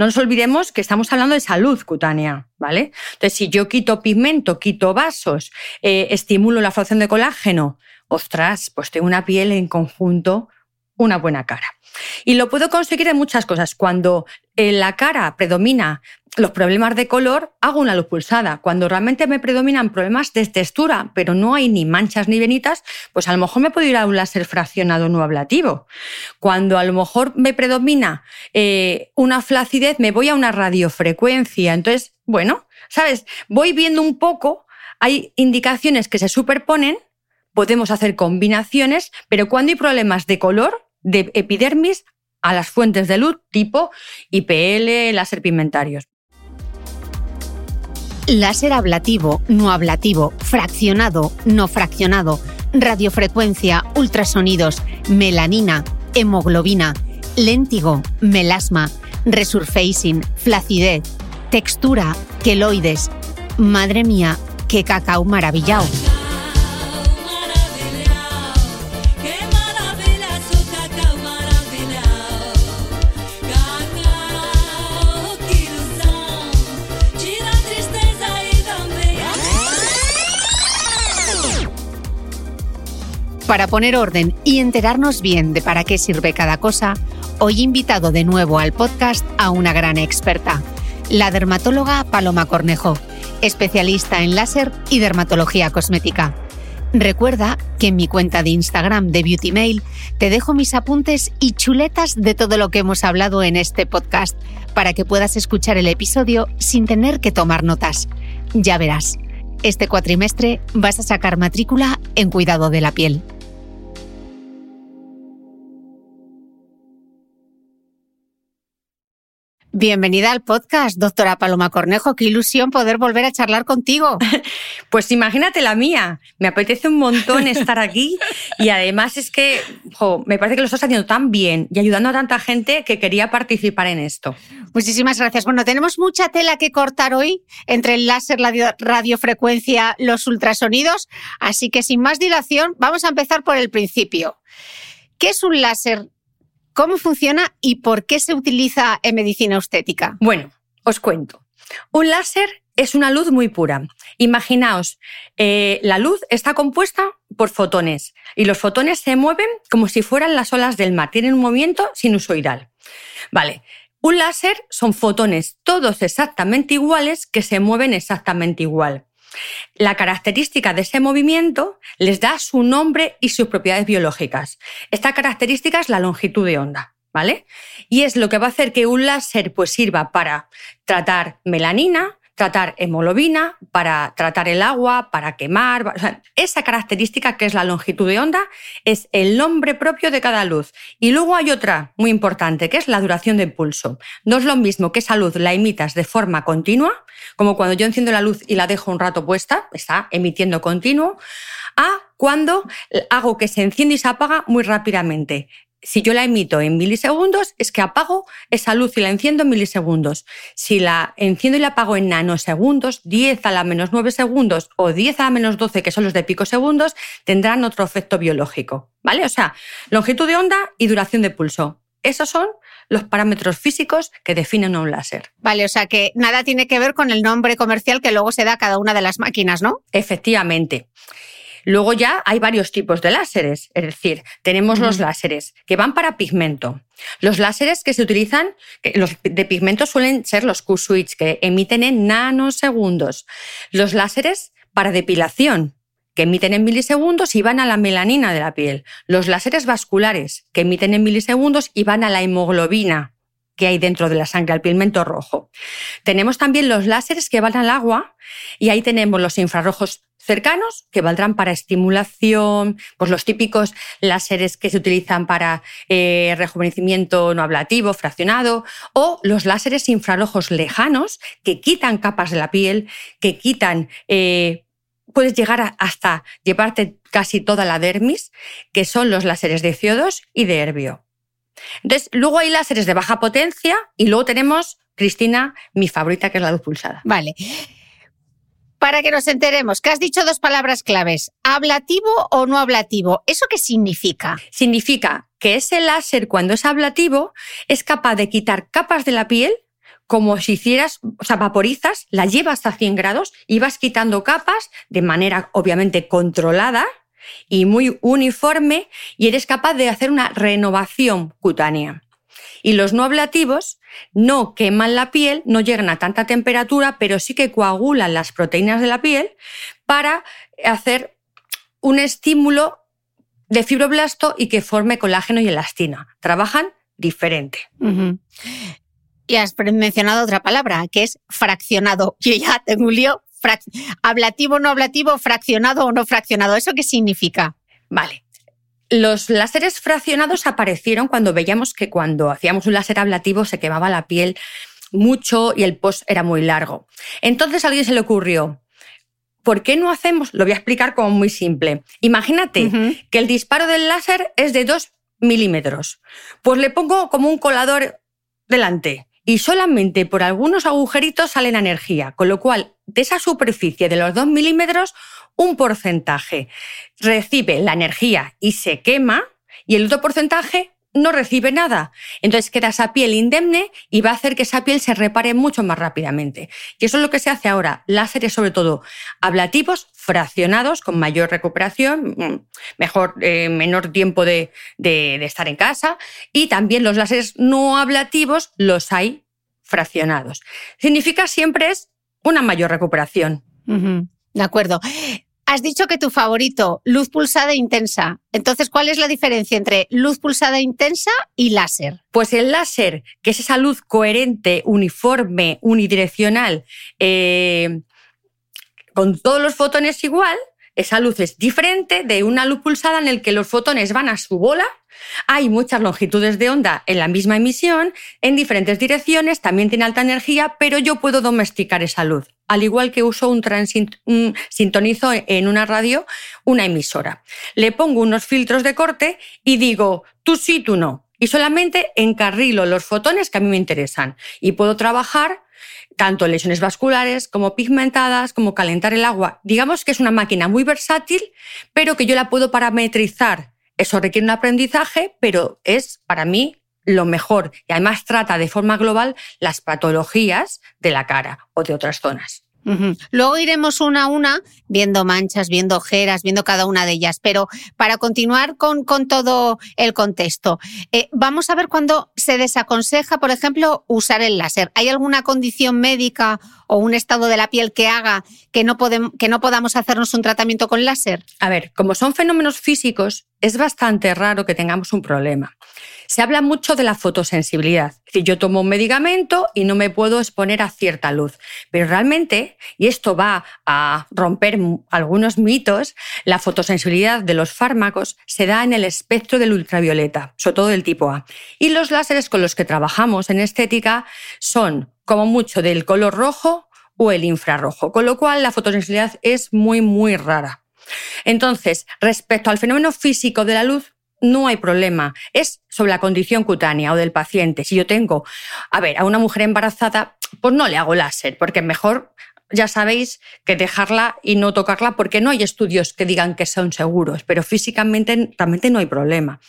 No nos olvidemos que estamos hablando de salud cutánea, ¿vale? Entonces, si yo quito pigmento, quito vasos, eh, estimulo la formación de colágeno, ostras, pues tengo una piel en conjunto, una buena cara. Y lo puedo conseguir en muchas cosas. Cuando en la cara predomina los problemas de color, hago una luz pulsada. Cuando realmente me predominan problemas de textura, pero no hay ni manchas ni venitas, pues a lo mejor me puedo ir a un láser fraccionado no ablativo. Cuando a lo mejor me predomina eh, una flacidez, me voy a una radiofrecuencia. Entonces, bueno, ¿sabes? Voy viendo un poco, hay indicaciones que se superponen, podemos hacer combinaciones, pero cuando hay problemas de color, de epidermis, a las fuentes de luz tipo IPL, láser pigmentarios. Láser ablativo, no ablativo, fraccionado, no fraccionado, radiofrecuencia, ultrasonidos, melanina, hemoglobina, léntigo, melasma, resurfacing, flacidez, textura, queloides. Madre mía, qué cacao maravillado. Para poner orden y enterarnos bien de para qué sirve cada cosa, hoy invitado de nuevo al podcast a una gran experta, la dermatóloga Paloma Cornejo, especialista en láser y dermatología cosmética. Recuerda que en mi cuenta de Instagram de Beauty Mail te dejo mis apuntes y chuletas de todo lo que hemos hablado en este podcast para que puedas escuchar el episodio sin tener que tomar notas. Ya verás, este cuatrimestre vas a sacar matrícula en cuidado de la piel. Bienvenida al podcast, doctora Paloma Cornejo. Qué ilusión poder volver a charlar contigo. Pues imagínate la mía. Me apetece un montón estar aquí y además es que me parece que lo estás haciendo tan bien y ayudando a tanta gente que quería participar en esto. Muchísimas gracias. Bueno, tenemos mucha tela que cortar hoy entre el láser, la radiofrecuencia, los ultrasonidos, así que sin más dilación vamos a empezar por el principio. ¿Qué es un láser ¿Cómo funciona y por qué se utiliza en medicina estética? Bueno, os cuento. Un láser es una luz muy pura. Imaginaos, eh, la luz está compuesta por fotones y los fotones se mueven como si fueran las olas del mar, tienen un movimiento sinusoidal. Vale, un láser son fotones todos exactamente iguales que se mueven exactamente igual. La característica de ese movimiento les da su nombre y sus propiedades biológicas. Esta característica es la longitud de onda, ¿vale? Y es lo que va a hacer que un láser pues sirva para tratar melanina, tratar hemoglobina, para tratar el agua, para quemar. esa característica que es la longitud de onda es el nombre propio de cada luz. Y luego hay otra muy importante, que es la duración del pulso. No es lo mismo que esa luz la imitas de forma continua, como cuando yo enciendo la luz y la dejo un rato puesta, está emitiendo continuo, a cuando hago que se enciende y se apaga muy rápidamente si yo la emito en milisegundos, es que apago esa luz y la enciendo en milisegundos. Si la enciendo y la apago en nanosegundos, 10 a la menos 9 segundos o 10 a la menos 12, que son los de picosegundos, tendrán otro efecto biológico. ¿Vale? O sea, longitud de onda y duración de pulso. Esos son los parámetros físicos que definen un láser. Vale, o sea que nada tiene que ver con el nombre comercial que luego se da a cada una de las máquinas, ¿no? Efectivamente. Luego ya hay varios tipos de láseres, es decir, tenemos los láseres que van para pigmento. Los láseres que se utilizan, los de pigmento suelen ser los Q-switch, que emiten en nanosegundos. Los láseres para depilación, que emiten en milisegundos y van a la melanina de la piel. Los láseres vasculares, que emiten en milisegundos y van a la hemoglobina que hay dentro de la sangre, al pigmento rojo. Tenemos también los láseres que van al agua y ahí tenemos los infrarrojos cercanos que valdrán para estimulación, pues los típicos láseres que se utilizan para eh, rejuvenecimiento no ablativo, fraccionado, o los láseres infrarrojos lejanos que quitan capas de la piel, que quitan... Eh, puedes llegar hasta llevarte casi toda la dermis, que son los láseres de CO2 y de herbio. Entonces, luego hay láseres de baja potencia y luego tenemos, Cristina, mi favorita, que es la luz pulsada. Vale para que nos enteremos, que has dicho dos palabras claves, ablativo o no ablativo. ¿Eso qué significa? Significa que ese láser, cuando es ablativo, es capaz de quitar capas de la piel como si hicieras, o sea, vaporizas, la llevas a 100 grados y vas quitando capas de manera obviamente controlada y muy uniforme y eres capaz de hacer una renovación cutánea. Y los no ablativos no queman la piel, no llegan a tanta temperatura, pero sí que coagulan las proteínas de la piel para hacer un estímulo de fibroblasto y que forme colágeno y elastina. Trabajan diferente. Y has mencionado otra palabra, que es fraccionado. Yo ya tengo un lío. Ablativo, no ablativo, fraccionado o no fraccionado. ¿Eso qué significa? Vale. Los láseres fraccionados aparecieron cuando veíamos que cuando hacíamos un láser ablativo se quemaba la piel mucho y el post era muy largo. Entonces a alguien se le ocurrió, ¿por qué no hacemos? Lo voy a explicar como muy simple. Imagínate que el disparo del láser es de 2 milímetros. Pues le pongo como un colador delante y solamente por algunos agujeritos sale la energía, con lo cual de esa superficie de los 2 milímetros un porcentaje recibe la energía y se quema y el otro porcentaje no recibe nada. Entonces queda esa piel indemne y va a hacer que esa piel se repare mucho más rápidamente. Y eso es lo que se hace ahora. Láseres sobre todo ablativos, fraccionados, con mayor recuperación, mm, mejor, eh, menor tiempo de, estar en casa. Y también los láseres no ablativos los hay fraccionados. Significa siempre es una mayor recuperación. De acuerdo. Has dicho que tu favorito, luz pulsada intensa. Entonces, ¿cuál es la diferencia entre luz pulsada intensa y láser? Pues el láser, que es esa luz coherente, uniforme, unidireccional, eh, con todos los fotones igual, esa luz es diferente de una luz pulsada en el que los fotones van a su bola. Hay muchas longitudes de onda en la misma emisión, en diferentes direcciones, también tiene alta energía, pero yo puedo domesticar esa luz al igual que uso un, un, sintonizo en una radio, una emisora. Le pongo unos filtros de corte y digo, tú sí, tú no. Y solamente encarrilo los fotones que a mí me interesan. Y puedo trabajar tanto lesiones vasculares como pigmentadas, como calentar el agua. Digamos que es una máquina muy versátil, pero que yo la puedo parametrizar. Eso requiere un aprendizaje, pero es para mí lo mejor y además trata de forma global las patologías de la cara o de otras zonas. Luego iremos una a una viendo manchas, viendo ojeras, viendo cada una de ellas, pero para continuar con, con todo el contexto, eh, vamos a ver cuando se desaconseja, por ejemplo, usar el láser. ¿Hay alguna condición médica o un estado de la piel que haga que no, que no podamos hacernos un tratamiento con láser? A ver, como son fenómenos físicos, es bastante raro que tengamos un problema. Se habla mucho de la fotosensibilidad. Es decir, yo tomo un medicamento y no me puedo exponer a cierta luz. Pero realmente, y esto va a romper algunos mitos, la fotosensibilidad de los fármacos se da en el espectro del ultravioleta, sobre todo del tipo A. Y los láseres con los que trabajamos en estética son, como mucho, del color rojo o el infrarrojo, con lo cual la fotosensibilidad es muy, muy rara. Entonces, respecto al fenómeno físico de la luz, no hay problema. Es sobre la condición cutánea o del paciente. Si yo tengo, a ver, a una mujer embarazada, pues no le hago láser, porque mejor, ya sabéis, que dejarla y no tocarla, porque no hay estudios que digan que son seguros, pero físicamente realmente no hay problema.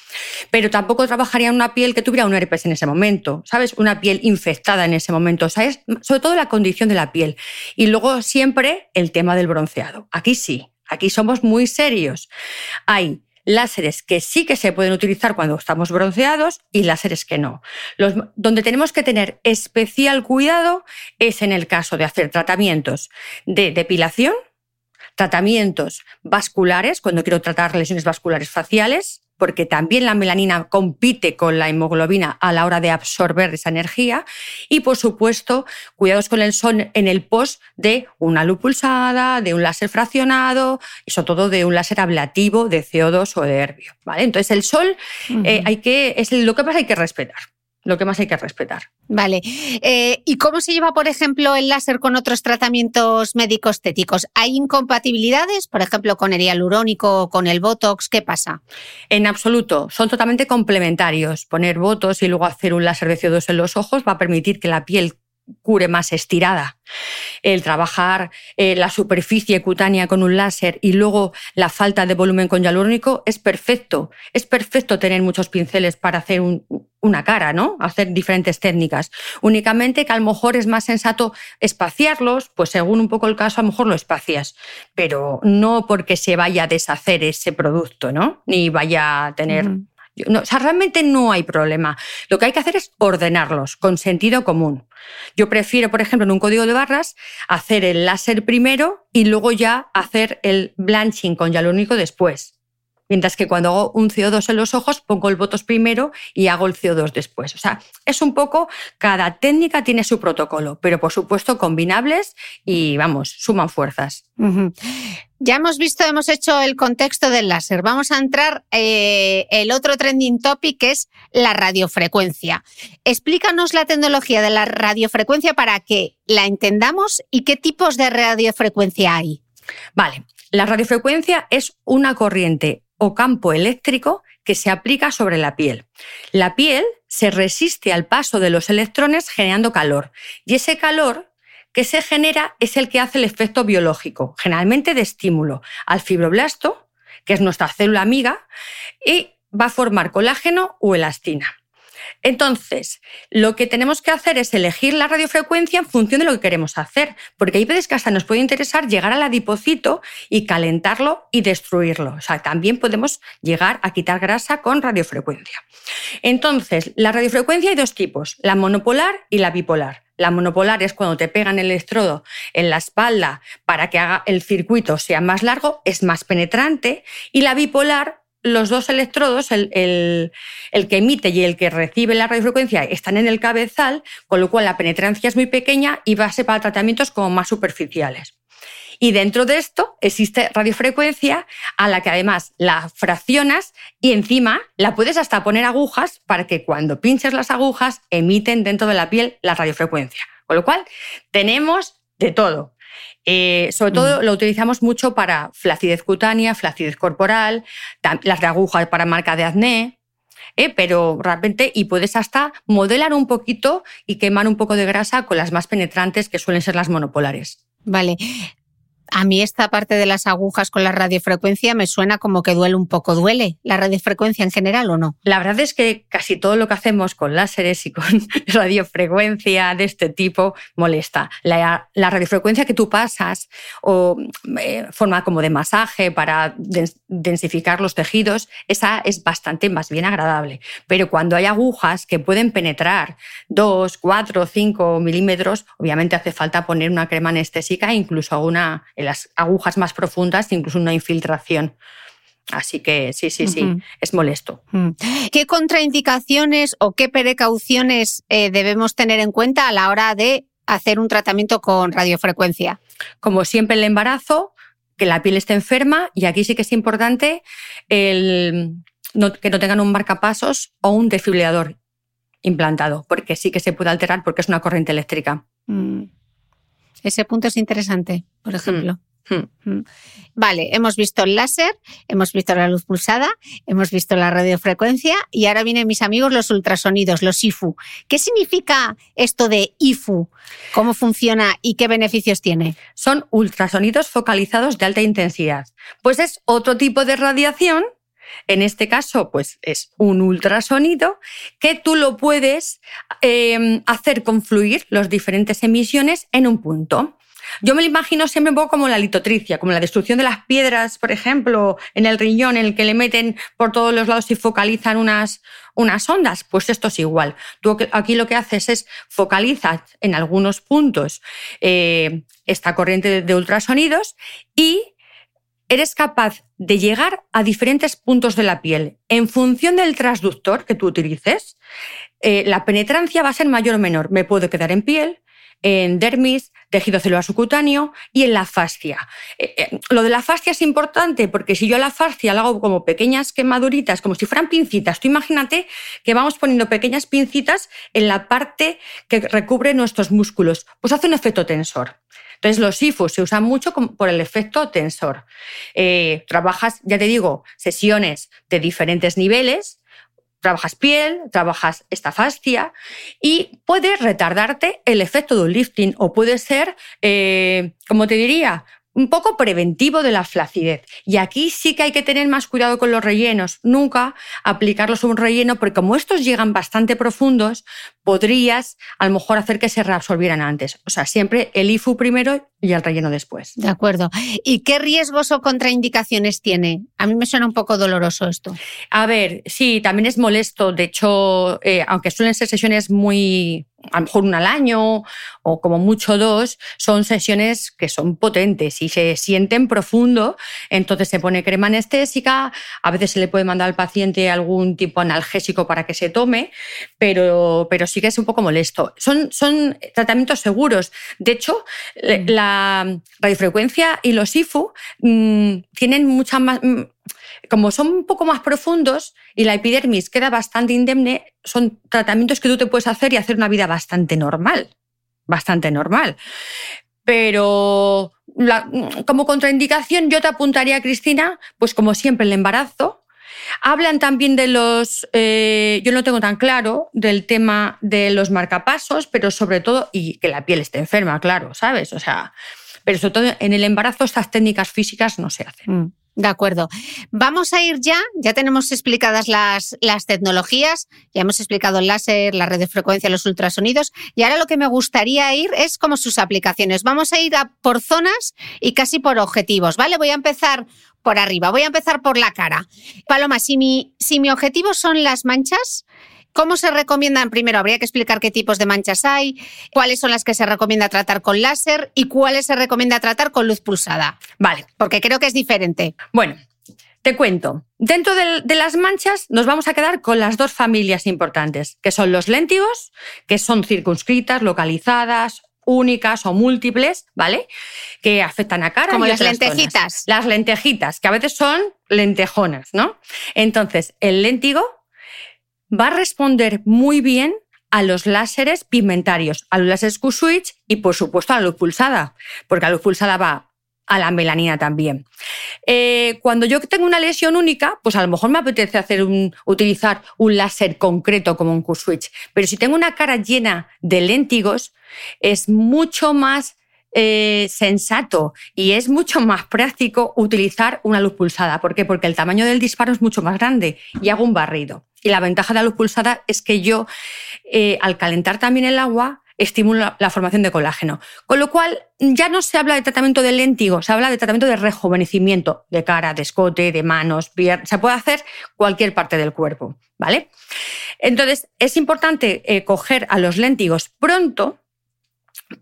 Pero tampoco trabajaría en una piel que tuviera un herpes en ese momento, ¿sabes? Una piel infectada en ese momento. O sea, es sobre todo la condición de la piel. Y luego siempre el tema del bronceado. Aquí sí, aquí somos muy serios. Hay láseres que sí que se pueden utilizar cuando estamos bronceados y láseres que no. Donde tenemos que tener especial cuidado es en el caso de hacer tratamientos de depilación, tratamientos vasculares, cuando quiero tratar lesiones vasculares faciales, porque también la melanina compite con la hemoglobina a la hora de absorber esa energía. Y, por supuesto, cuidados con el sol en el post de una luz pulsada, de un láser fraccionado y sobre todo de un láser ablativo de CO2 o de herbio. ¿vale? Entonces, el sol eh, hay que, es lo que más hay que respetar lo que más hay que respetar. Vale. Eh, ¿Y cómo se lleva, por ejemplo, el láser con otros tratamientos médico-estéticos? ¿Hay incompatibilidades, por ejemplo, con el hialurónico o con el Botox? ¿Qué pasa? En absoluto. Son totalmente complementarios. Poner Botox y luego hacer un láser de CO2 en los ojos va a permitir que la piel cure más estirada. El trabajar eh, la superficie cutánea con un láser y luego la falta de volumen con hialurónico es perfecto. Es perfecto tener muchos pinceles para hacer una cara, ¿no? Hacer diferentes técnicas. Únicamente que a lo mejor es más sensato espaciarlos, pues según un poco el caso, a lo mejor lo espacias, pero no porque se vaya a deshacer ese producto, ¿no? Ni vaya a tener no, o sea, realmente no hay problema. Lo que hay que hacer es ordenarlos con sentido común. Yo prefiero, por ejemplo, en un código de barras, hacer el láser primero y luego ya hacer el blanching con hialurónico después. Mientras que cuando hago un CO2 en los ojos, pongo el botos primero y hago el CO2 después. O sea, es un poco, cada técnica tiene su protocolo, pero por supuesto combinables y vamos, suman fuerzas. Ya hemos visto, hemos hecho el contexto del láser. Vamos a entrar eh, el otro trending topic que es la radiofrecuencia. Explícanos la tecnología de la radiofrecuencia para que la entendamos y qué tipos de radiofrecuencia hay. Vale, la radiofrecuencia es una corriente o campo eléctrico que se aplica sobre la piel. La piel se resiste al paso de los electrones generando calor y ese calor que se genera es el que hace el efecto biológico, generalmente de estímulo al fibroblasto, que es nuestra célula amiga, y va a formar colágeno o elastina. Entonces, lo que tenemos que hacer es elegir la radiofrecuencia en función de lo que queremos hacer, porque hay veces que hasta nos puede interesar llegar al adipocito y calentarlo y destruirlo. O sea, también podemos llegar a quitar grasa con radiofrecuencia. Entonces, la radiofrecuencia hay dos tipos, la monopolar y la bipolar. La monopolar es cuando te pegan el electrodo en la espalda para que haga el circuito sea más largo, es más penetrante, y la bipolar los dos electrodos, el, que emite y el que recibe la radiofrecuencia, están en el cabezal, con lo cual la penetrancia es muy pequeña y va a ser para tratamientos como más superficiales. Y dentro de esto existe radiofrecuencia a la que además la fraccionas y encima la puedes hasta poner agujas para que cuando pinches las agujas emiten dentro de la piel la radiofrecuencia. Con lo cual tenemos de todo. Eh, sobre todo mm. lo utilizamos mucho para flacidez cutánea, flacidez corporal, las de aguja para marca de acné, eh, pero realmente, y puedes hasta modelar un poquito y quemar un poco de grasa con las más penetrantes que suelen ser las monopolares. Vale. A mí esta parte de las agujas con la radiofrecuencia me suena como que duele un poco. ¿Duele la radiofrecuencia en general o no? La verdad es que casi todo lo que hacemos con láseres y con radiofrecuencia de este tipo molesta. La, radiofrecuencia que tú pasas o eh, forma como de masaje para densificar los tejidos, esa es bastante más bien agradable. Pero cuando hay agujas que pueden penetrar 2, 4, 5 milímetros, obviamente hace falta poner una crema anestésica e incluso una en las agujas más profundas, incluso una infiltración. Así que sí, sí, sí, es molesto. ¿Qué contraindicaciones o qué precauciones eh, debemos tener en cuenta a la hora de hacer un tratamiento con radiofrecuencia? Como siempre, el embarazo, que la piel esté enferma y aquí sí que es importante el, que no tengan un marcapasos o un desfibrilador implantado, porque sí que se puede alterar porque es una corriente eléctrica. Mm. Ese punto es interesante, por ejemplo. Hmm. Hmm. Hmm. Vale, hemos visto el láser, hemos visto la luz pulsada, hemos visto la radiofrecuencia y ahora vienen mis amigos los ultrasonidos, los IFU. ¿Qué significa esto de IFU? ¿Cómo funciona y qué beneficios tiene? Son ultrasonidos focalizados de alta intensidad. Pues es otro tipo de radiación en este caso, pues es un ultrasonido que tú lo puedes em, hacer confluir las diferentes emisiones en un punto. Yo me lo imagino siempre un poco como la litotricia, como la destrucción de las piedras, por ejemplo, en el riñón, en el que le meten por todos los lados y focalizan unas, unas ondas. Pues esto es igual. Tú aquí lo que haces es focalizar en algunos puntos eh, esta corriente de ultrasonidos y eres capaz de llegar a diferentes puntos de la piel. En función del transductor que tú utilices, eh, la penetrancia va a ser mayor o menor. Me puedo quedar en piel, en dermis, tejido celular subcutáneo y en la fascia. Eh, eh, lo de la fascia es importante porque si yo la fascia la hago como pequeñas quemaduritas, como si fueran pincitas, tú imagínate que vamos poniendo pequeñas pincitas en la parte que recubre nuestros músculos, pues hace un efecto tensor. Entonces, los IFUs se usan mucho por el efecto tensor. Eh, trabajas, ya te digo, sesiones de diferentes niveles, trabajas piel, trabajas esta fascia y puede retardarte el efecto de un lifting o puede ser, eh, como te diría, un poco preventivo de la flacidez. Y aquí sí que hay que tener más cuidado con los rellenos. Nunca aplicarlos a un relleno, porque como estos llegan bastante profundos, podrías a lo mejor hacer que se reabsorbieran antes. O sea, siempre el IFU primero y el relleno después. De acuerdo. ¿Y qué riesgos o contraindicaciones tiene? A mí me suena un poco doloroso esto. A ver, sí, también es molesto. De hecho, eh, aunque suelen ser sesiones muy, a lo mejor una al año o como mucho dos, son sesiones que son potentes y se sienten profundo. Entonces se pone crema anestésica, a veces se le puede mandar al paciente algún tipo analgésico para que se tome, pero, pero sí que es un poco molesto. Son, son tratamientos seguros. De hecho, mm. la radiofrecuencia y los IFU mm, tienen mucha más como son un poco más profundos y la epidermis queda bastante indemne, son tratamientos que tú te puedes hacer y hacer una vida bastante normal, bastante normal. Pero como contraindicación yo te apuntaría, Cristina, pues como siempre el embarazo. Hablan también de los, eh, yo no tengo tan claro, del tema de los marcapasos, pero sobre todo, y que la piel esté enferma, claro, ¿sabes? O sea, pero sobre todo en el embarazo estas técnicas físicas no se hacen. Mm. De acuerdo. Vamos a ir ya, ya tenemos explicadas las, las, tecnologías, ya hemos explicado el láser, la red de frecuencia, los ultrasonidos, y ahora lo que me gustaría ir es como sus aplicaciones. Vamos a ir a por zonas y casi por objetivos, ¿vale? Voy a empezar por arriba, voy a empezar por la cara. Paloma, mi, si mi objetivo son las manchas, ¿Cómo se recomiendan? Primero, habría que explicar qué tipos de manchas hay, cuáles son las que se recomienda tratar con láser y cuáles se recomienda tratar con luz pulsada. Vale, porque creo que es diferente. Bueno, te cuento. Dentro de, las manchas nos vamos a quedar con las dos familias importantes, que son los léntigos, que son circunscritas, localizadas, únicas o múltiples, ¿vale? Que afectan a cara. Como las lentejitas. Las lentejitas, que a veces son lentejonas, ¿no? Entonces, el léntigo va a responder muy bien a los láseres pigmentarios, a los láseres Q-switch y por supuesto a la luz pulsada, porque la luz pulsada va a la melanina también. Eh, cuando yo tengo una lesión única, pues a lo mejor me apetece hacer un, utilizar un láser concreto como un Q-switch, pero si tengo una cara llena de léntigos, es mucho más eh, sensato y es mucho más práctico utilizar una luz pulsada. ¿Por qué? Porque el tamaño del disparo es mucho más grande y hago un barrido. Y la ventaja de la luz pulsada es que yo, eh, al calentar también el agua, estimulo la formación de colágeno. Con lo cual, ya no se habla de tratamiento de léntigo, se habla de tratamiento de rejuvenecimiento de cara, de escote, de manos, piernas. Se puede hacer cualquier parte del cuerpo, ¿vale? Entonces, es importante eh, coger a los léntigos pronto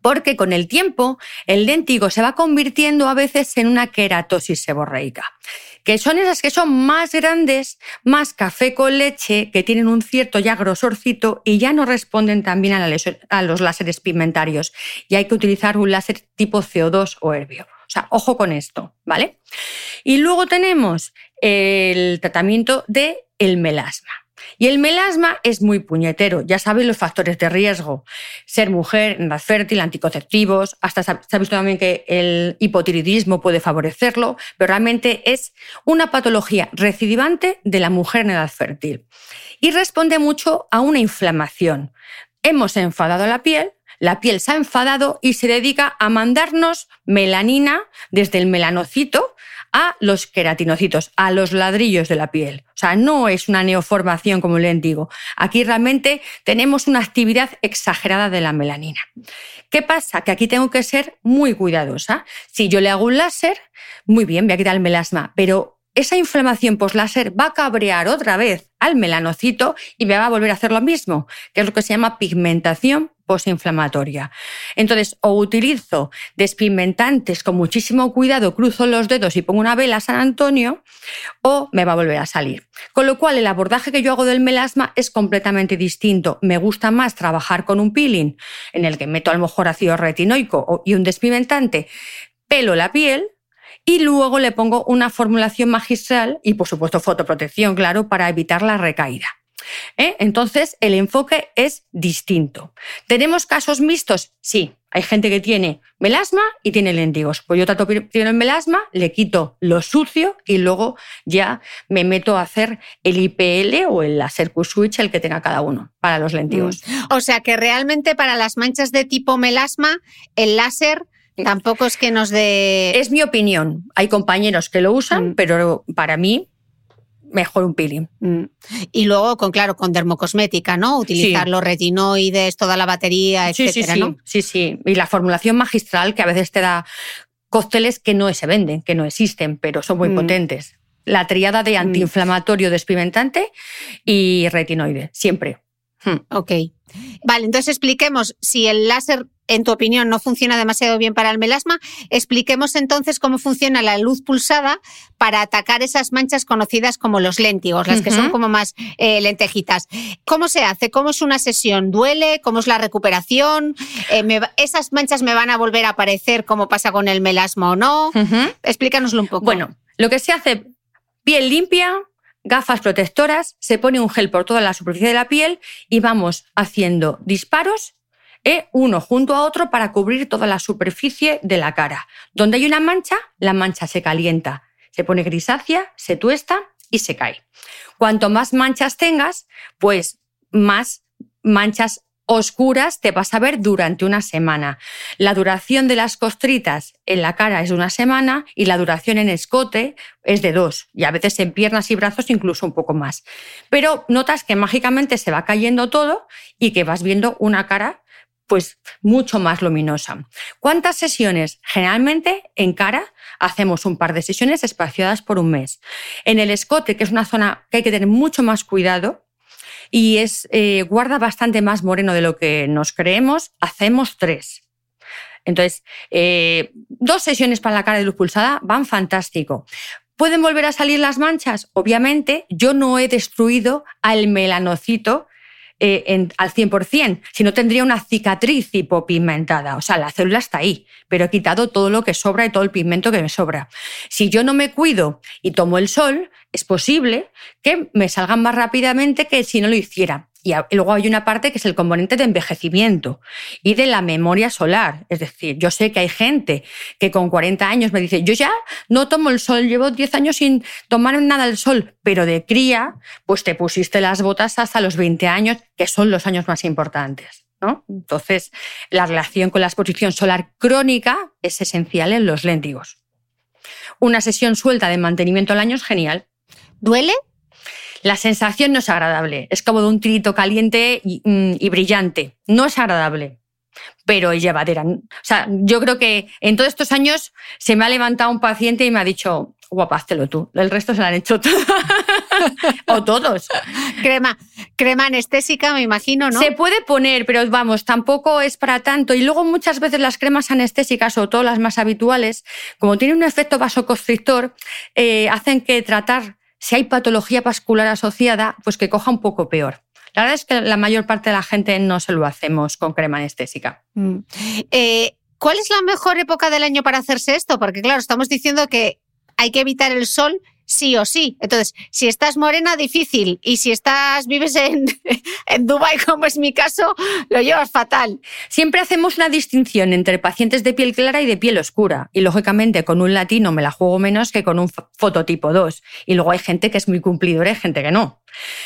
porque con el tiempo el léntigo se va convirtiendo a veces en una queratosis seborreica, que son esas que son más grandes, más café con leche, que tienen un cierto ya grosorcito y ya no responden también a, los láseres pigmentarios. Y hay que utilizar un láser tipo CO2 o herbio. O sea, ojo con esto, ¿vale? Y luego tenemos el tratamiento del el melasma. Y el melasma es muy puñetero, ya sabéis los factores de riesgo. Ser mujer, edad fértil, anticonceptivos, hasta se ha visto también que el hipotiroidismo puede favorecerlo, pero realmente es una patología recidivante de la mujer en edad fértil. Y responde mucho a una inflamación. Hemos enfadado la piel, la piel se ha enfadado y se dedica a mandarnos melanina desde el melanocito a los queratinocitos, a los ladrillos de la piel. O sea, no es una neoformación como le digo. Aquí realmente tenemos una actividad exagerada de la melanina. ¿Qué pasa? Que aquí tengo que ser muy cuidadosa. Si yo le hago un láser, muy bien, voy a quitar el melasma, pero esa inflamación post-láser va a cabrear otra vez al melanocito y me va a volver a hacer lo mismo, que es lo que se llama pigmentación postinflamatoria. Entonces, o utilizo despigmentantes con muchísimo cuidado, cruzo los dedos y pongo una vela a San Antonio, o me va a volver a salir. Con lo cual, el abordaje que yo hago del melasma es completamente distinto. Me gusta más trabajar con un peeling en el que meto a lo mejor ácido retinoico y un despigmentante, pelo la piel, y luego le pongo una formulación magistral y, por supuesto, fotoprotección, claro, para evitar la recaída. ¿eh? Entonces, el enfoque es distinto. ¿Tenemos casos mixtos? Sí. Hay gente que tiene melasma y tiene léntigos. Pues yo trato primero el melasma, le quito lo sucio y luego ya me meto a hacer el IPL o el láser Q-Switch, el que tenga cada uno, para los léntigos. Mm. O sea que realmente para las manchas de tipo melasma, el láser tampoco es que nos dé... Es mi opinión. Hay compañeros que lo usan, mm. pero para mí mejor un peeling. Mm. Y luego, con claro, con dermocosmética, ¿no? Utilizar los retinoides, toda la batería, etcétera, sí, ¿no? Sí, sí. Y la formulación magistral que a veces te da cócteles que no se venden, que no existen, pero son muy mm. potentes. La triada de antiinflamatorio despimentante y retinoide, siempre. Hmm. Ok. Vale, entonces expliquemos si el láser en tu opinión, no funciona demasiado bien para el melasma, expliquemos entonces cómo funciona la luz pulsada para atacar esas manchas conocidas como los léntigos, las que son como más eh, lentejitas. ¿Cómo se hace? ¿Cómo es una sesión? ¿Duele? ¿Cómo es la recuperación? Eh, ¿Esas manchas me van a volver a aparecer como pasa con el melasma o no? Explícanoslo un poco. Bueno, lo que se hace, piel limpia, gafas protectoras, se pone un gel por toda la superficie de la piel y vamos haciendo disparos e uno junto a otro para cubrir toda la superficie de la cara. Donde hay una mancha, la mancha se calienta, se pone grisácea, se tuesta y se cae. Cuanto más manchas tengas, pues más manchas oscuras te vas a ver durante una semana. La duración de las costritas en la cara es de una semana y la duración en escote es de dos y a veces en piernas y brazos incluso un poco más. Pero notas que mágicamente se va cayendo todo y que vas viendo una cara pues mucho más luminosa. ¿Cuántas sesiones? Generalmente en cara hacemos un par de sesiones espaciadas por un mes. En el escote, que es una zona que hay que tener mucho más cuidado y es, eh, guarda bastante más moreno de lo que nos creemos, hacemos tres. Entonces, eh, dos sesiones para la cara de luz pulsada van fantástico. ¿Pueden volver a salir las manchas? Obviamente, yo no he destruido al melanocito eh, al 100%, si no tendría una cicatriz hipopigmentada. O sea, la célula está ahí, pero he quitado todo lo que sobra y todo el pigmento que me sobra. Si yo no me cuido y tomo el sol, es posible que me salgan más rápidamente que si no lo hiciera. Y luego hay una parte que es el componente de envejecimiento y de la memoria solar. Es decir, yo sé que hay gente que con 40 años me dice, yo ya no tomo el sol, llevo 10 años sin tomar nada el sol, pero de cría, pues te pusiste las botas hasta los 20 años, que son los años más importantes. ¿no? Entonces, la relación con la exposición solar crónica es esencial en los léntigos. Una sesión suelta de mantenimiento al año es genial. ¿Duele? La sensación no es agradable, es como de un tirito caliente y, mm, y brillante. No es agradable, pero es llevadera. O sea, yo creo que en todos estos años se me ha levantado un paciente y me ha dicho, guapáztelo tú, el resto se lo han hecho todo. o todos. Crema, crema anestésica, me imagino, ¿no? Se puede poner, pero vamos, tampoco es para tanto. Y luego muchas veces las cremas anestésicas, o todas las más habituales, como tienen un efecto vasoconstrictor, eh, hacen que tratar si hay patología vascular asociada, pues que coja un poco peor. La verdad es que la mayor parte de la gente no se lo hacemos con crema anestésica. Mm. Eh, ¿Cuál es la mejor época del año para hacerse esto? Porque claro, estamos diciendo que hay que evitar el sol sí o sí. Entonces, si estás morena, difícil. Y si estás, vives en, en Dubái, como es mi caso, lo llevas fatal. Siempre hacemos una distinción entre pacientes de piel clara y de piel oscura. Y lógicamente, con un latino me la juego menos que con un fototipo 2. Y luego hay gente que es muy cumplidora y gente que no.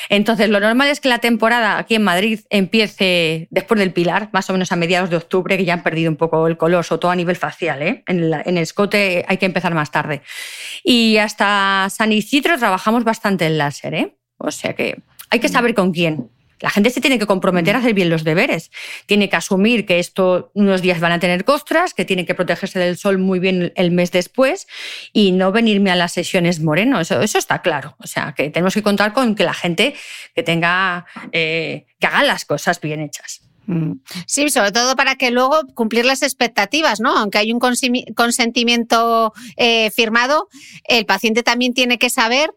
Entonces, lo normal es que la temporada aquí en Madrid empiece después del Pilar, más o menos a mediados de octubre, que ya han perdido un poco el color, sobre todo a nivel facial. ¿eh? En, el escote hay que empezar más tarde. Y hasta San Isidro trabajamos bastante en láser. ¿eh? O sea que hay que saber con quién. La gente se tiene que comprometer a hacer bien los deberes. Tiene que asumir que esto unos días van a tener costras, que tiene que protegerse del sol muy bien el mes después y no venirme a las sesiones moreno. Eso, está claro. O sea, que tenemos que contar con que la gente que tenga, eh, que haga las cosas bien hechas. Mm. Sí, sobre todo para que luego cumplir las expectativas, ¿no? Aunque hay un consentimiento eh, firmado, el paciente también tiene que saber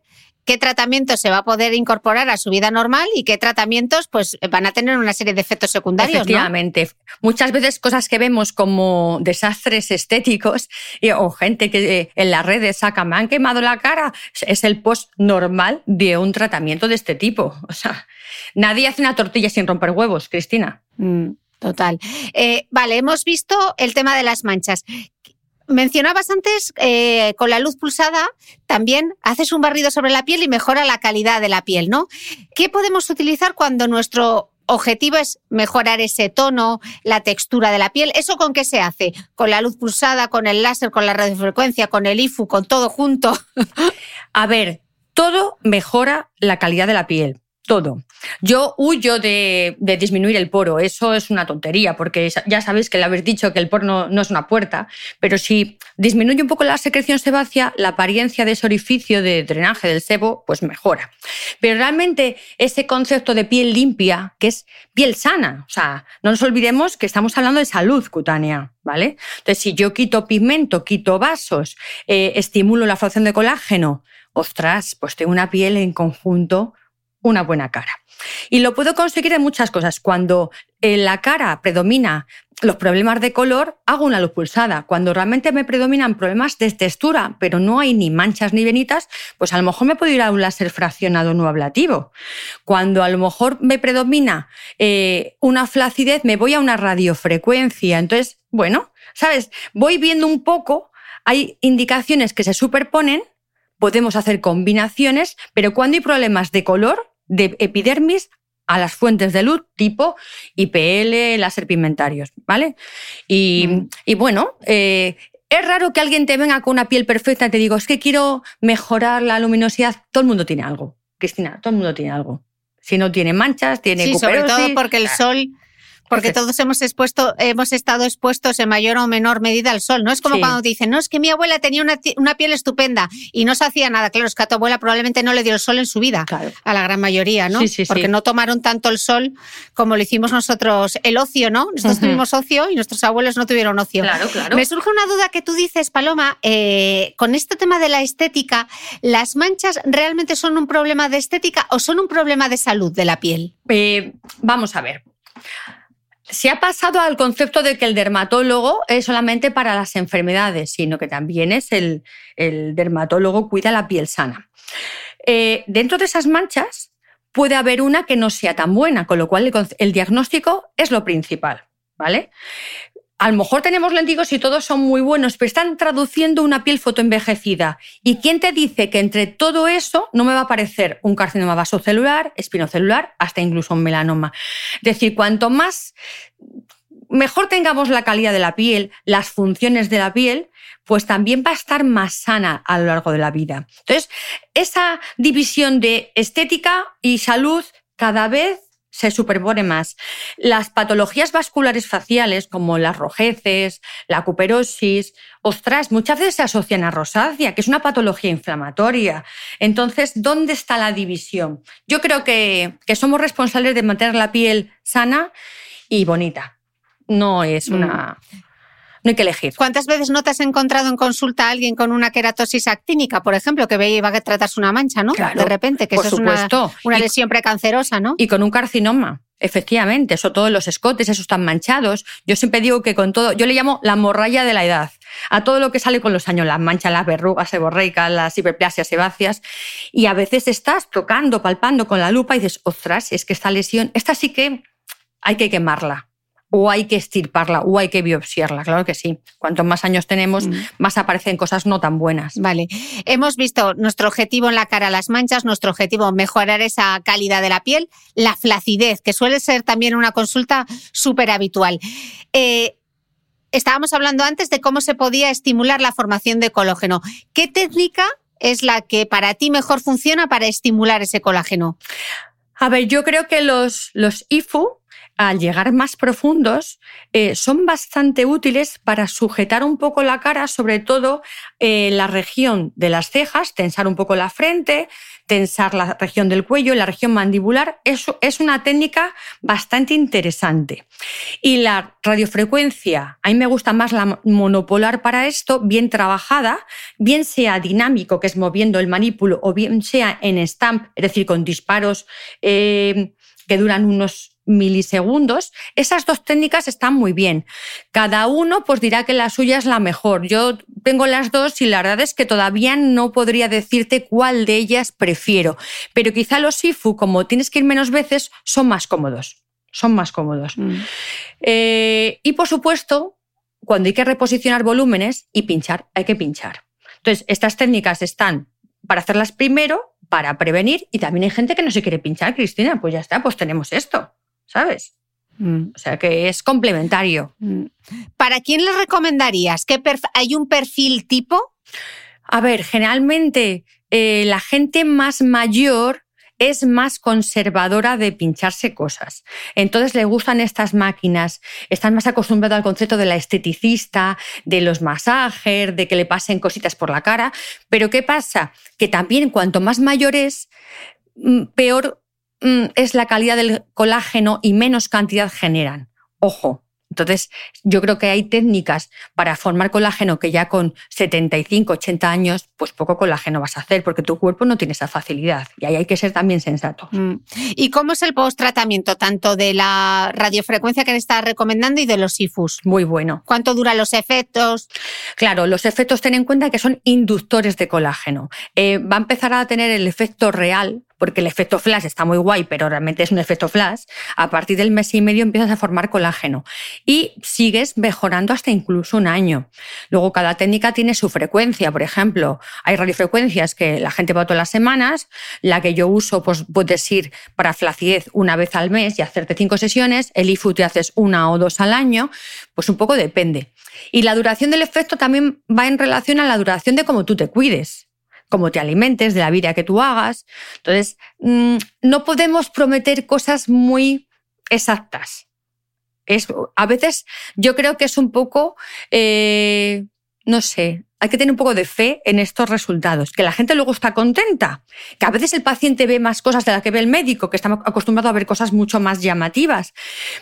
qué tratamientos se va a poder incorporar a su vida normal y qué tratamientos pues, van a tener una serie de efectos secundarios. Efectivamente. Muchas veces cosas que vemos como desastres estéticos o gente que eh, en las redes saca, me han quemado la cara, es el post normal de un tratamiento de este tipo. O sea, nadie hace una tortilla sin romper huevos, Cristina. Mm, total. Eh, vale, hemos visto el tema de las manchas. Mencionabas antes, eh, con la luz pulsada también haces un barrido sobre la piel y mejora la calidad de la piel, ¿no? ¿Qué podemos utilizar cuando nuestro objetivo es mejorar ese tono, la textura de la piel? ¿Eso con qué se hace? ¿Con la luz pulsada, con el láser, con la radiofrecuencia, con el IFU, con todo junto? A ver, todo mejora la calidad de la piel todo. Yo huyo de, disminuir el poro, eso es una tontería, porque ya sabéis que le habéis dicho que el poro no, es una puerta, pero si disminuye un poco la secreción sebácea, la apariencia de ese orificio de drenaje del sebo, pues mejora. Pero realmente ese concepto de piel limpia, que es piel sana, o sea, no nos olvidemos que estamos hablando de salud cutánea. ¿Vale? Entonces, si yo quito pigmento, quito vasos, eh, estimulo la formación de colágeno, ostras, pues tengo una piel en conjunto una buena cara. Y lo puedo conseguir en muchas cosas. Cuando en la cara predomina los problemas de color, hago una luz pulsada. Cuando realmente me predominan problemas de textura, pero no hay ni manchas ni venitas, pues a lo mejor me puedo ir a un láser fraccionado no ablativo. Cuando a lo mejor me predomina eh, una flacidez, me voy a una radiofrecuencia. Entonces, bueno, ¿sabes? Voy viendo un poco, hay indicaciones que se superponen, podemos hacer combinaciones, pero cuando hay problemas de color, de epidermis a las fuentes de luz tipo IPL, láser pigmentarios, ¿vale? Y, mm. bueno, eh, es raro que alguien te venga con una piel perfecta y te diga, es que quiero mejorar la luminosidad. Todo el mundo tiene algo, Cristina, todo el mundo tiene algo. Si no tiene manchas, tiene Sí, sobre todo porque el sol porque todos hemos expuesto, hemos estado expuestos en mayor o menor medida al sol. No es como cuando dicen, no, es que mi abuela tenía una, piel estupenda y no se hacía nada. Claro, es que a tu abuela probablemente no le dio el sol en su vida, a la gran mayoría, ¿no? Porque no tomaron tanto el sol como lo hicimos nosotros, el ocio, ¿no? Nosotros tuvimos ocio y nuestros abuelos no tuvieron ocio. Claro, claro. Me surge una duda que tú dices, Paloma, eh, con este tema de la estética, ¿las manchas realmente son un problema de estética o son un problema de salud de la piel? Eh, vamos a ver se ha pasado al concepto de que el dermatólogo es solamente para las enfermedades, sino que también es el, dermatólogo cuida la piel sana. Eh, dentro de esas manchas puede haber una que no sea tan buena, con lo cual el, diagnóstico es lo principal, ¿vale? A lo mejor tenemos lentigos y todos son muy buenos, pero están traduciendo una piel fotoenvejecida. ¿Y quién te dice que entre todo eso no me va a aparecer un carcinoma vasocelular, espinocelular, hasta incluso un melanoma? Es decir, cuanto más mejor tengamos la calidad de la piel, las funciones de la piel, pues también va a estar más sana a lo largo de la vida. Entonces, esa división de estética y salud cada vez se superpone más. Las patologías vasculares faciales, como las rojeces, la cuperosis, ostras, muchas veces se asocian a rosácea, que es una patología inflamatoria. Entonces, ¿dónde está la división? Yo creo que, que somos responsables de mantener la piel sana y bonita. No es una... Mm. No hay que elegir. ¿Cuántas veces no te has encontrado en consulta a alguien con una queratosis actínica, por ejemplo, que iba a tratarse una mancha, ¿no? Claro, de repente, que eso es una, una Y- lesión precancerosa, ¿no? Y con un carcinoma. Efectivamente, sobre todo los escotes, esos están manchados. Yo siempre digo que con todo, yo le llamo la morralla de la edad, a todo lo que sale con los años, las manchas, las verrugas seborreicas, las hiperplasias sebáceas, y a veces estás tocando, palpando con la lupa y dices, ostras, es que esta lesión, esta sí que hay que quemarla, o hay que estirparla, o hay que biopsiarla, claro que sí. Cuanto más años tenemos, Mm. más aparecen cosas no tan buenas. Vale. Hemos visto nuestro objetivo en la cara, las manchas, nuestro objetivo mejorar esa calidad de la piel, la flacidez, que suele ser también una consulta súper habitual. Eh, estábamos hablando antes de cómo se podía estimular la formación de colágeno. ¿Qué técnica es la que para ti mejor funciona para estimular ese colágeno? A ver, yo creo que los, los IFU, al llegar más profundos, eh, son bastante útiles para sujetar un poco la cara, sobre todo eh, la región de las cejas, tensar un poco la frente, tensar la región del cuello, la región mandibular. Eso es una técnica bastante interesante. Y la radiofrecuencia, a mí me gusta más la monopolar para esto, bien trabajada, bien sea dinámico, que es moviendo el manípulo, o bien sea en stamp, es decir, con disparos eh, que duran unos milisegundos, esas dos técnicas están muy bien. Cada uno pues dirá que la suya es la mejor. Yo tengo las dos y la verdad es que todavía no podría decirte cuál de ellas prefiero. Pero quizá los IFU, como tienes que ir menos veces, son más cómodos. Son más cómodos. Eh, y por supuesto, cuando hay que reposicionar volúmenes y pinchar, hay que pinchar. Entonces, estas técnicas están para hacerlas primero, para prevenir, y también hay gente que no se quiere pinchar, Cristina, pues ya está, pues tenemos esto, ¿sabes? Mm. O sea que es complementario. Mm. ¿Para quién le recomendarías? ¿Qué perf- ¿Hay un perfil tipo? A ver, generalmente eh, la gente más mayor es más conservadora de pincharse cosas. Entonces le gustan estas máquinas, están más acostumbrados al concepto de la esteticista, de los masajes, de que le pasen cositas por la cara. Pero ¿qué pasa? Que también cuanto más mayor es, mm, peor es la calidad del colágeno y menos cantidad generan. Ojo. Entonces, yo creo que hay técnicas para formar colágeno que ya con 75, 80 años, pues poco colágeno vas a hacer porque tu cuerpo no tiene esa facilidad. Y ahí hay que ser también sensato. Mm. ¿Y cómo es el post-tratamiento, tanto de la radiofrecuencia que le estás recomendando y de los IFUs? Muy bueno. ¿Cuánto duran los efectos? Claro, los efectos ten en cuenta que son inductores de colágeno. Eh, va a empezar a tener el efecto real, porque el efecto flash está muy guay, pero realmente es un efecto flash. A partir del mes y medio empiezas a formar colágeno y sigues mejorando hasta incluso un año. Luego, cada técnica tiene su frecuencia. Por ejemplo, hay radiofrecuencias que la gente va todas las semanas. La que yo uso, pues puedes ir para flacidez una vez al mes y hacerte cinco sesiones. El IFU te haces una o dos al año. Pues un poco depende. Y la duración del efecto también va en relación a la duración de cómo tú te cuides cómo te alimentes, de la vida que tú hagas. Entonces, mm, no podemos prometer cosas muy exactas. Es, a veces yo creo que es un poco, eh, no sé, hay que tener un poco de fe en estos resultados, que la gente luego está contenta, que a veces el paciente ve más cosas de las que ve el médico, que está acostumbrado a ver cosas mucho más llamativas,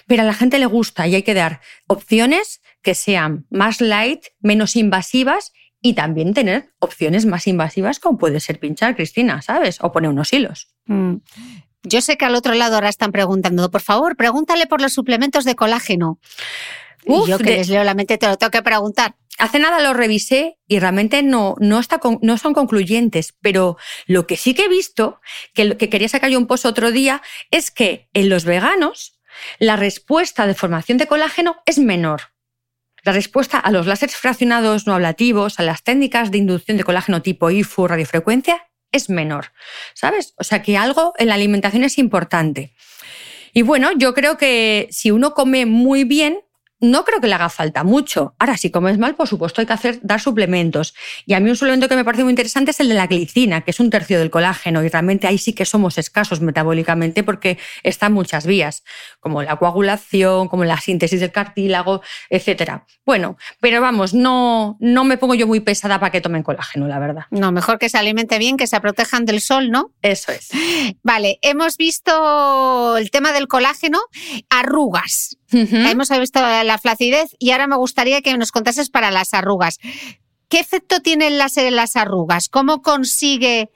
pero a la gente le gusta y hay que dar opciones que sean más light, menos invasivas y también tener opciones más invasivas como puede ser pinchar, Cristina, ¿sabes? O poner unos hilos. Mm. Yo sé que al otro lado ahora están preguntando, por favor, pregúntale por los suplementos de colágeno. Uf, y yo que de- les leo la mente te lo tengo que preguntar. Hace nada lo revisé y realmente no, no, está con- no son concluyentes, pero lo que sí que he visto, que, lo- que quería sacar yo un post otro día, es que en los veganos la respuesta de formación de colágeno es menor. La respuesta a los láseres fraccionados no ablativos, a las técnicas de inducción de colágeno tipo IFU, radiofrecuencia, es menor, ¿sabes? O sea que algo en la alimentación es importante. Y bueno, yo creo que si uno come muy bien, no creo que le haga falta mucho. Ahora, si comes mal, por supuesto, hay que hacer, dar suplementos. Y a mí un suplemento que me parece muy interesante es el de la glicina, que es un tercio del colágeno. Y realmente ahí sí que somos escasos metabólicamente porque están muchas vías, como la coagulación, como la síntesis del cartílago, etc. Bueno, pero vamos, no, no me pongo yo muy pesada para que tomen colágeno, la verdad. No, mejor que se alimente bien, que se protejan del sol, ¿no? Eso es. Vale, hemos visto el tema del colágeno, arrugas. Hemos visto la flacidez y ahora me gustaría que nos contases para las arrugas. ¿Qué efecto tiene el láser en las arrugas? ¿Cómo consigue...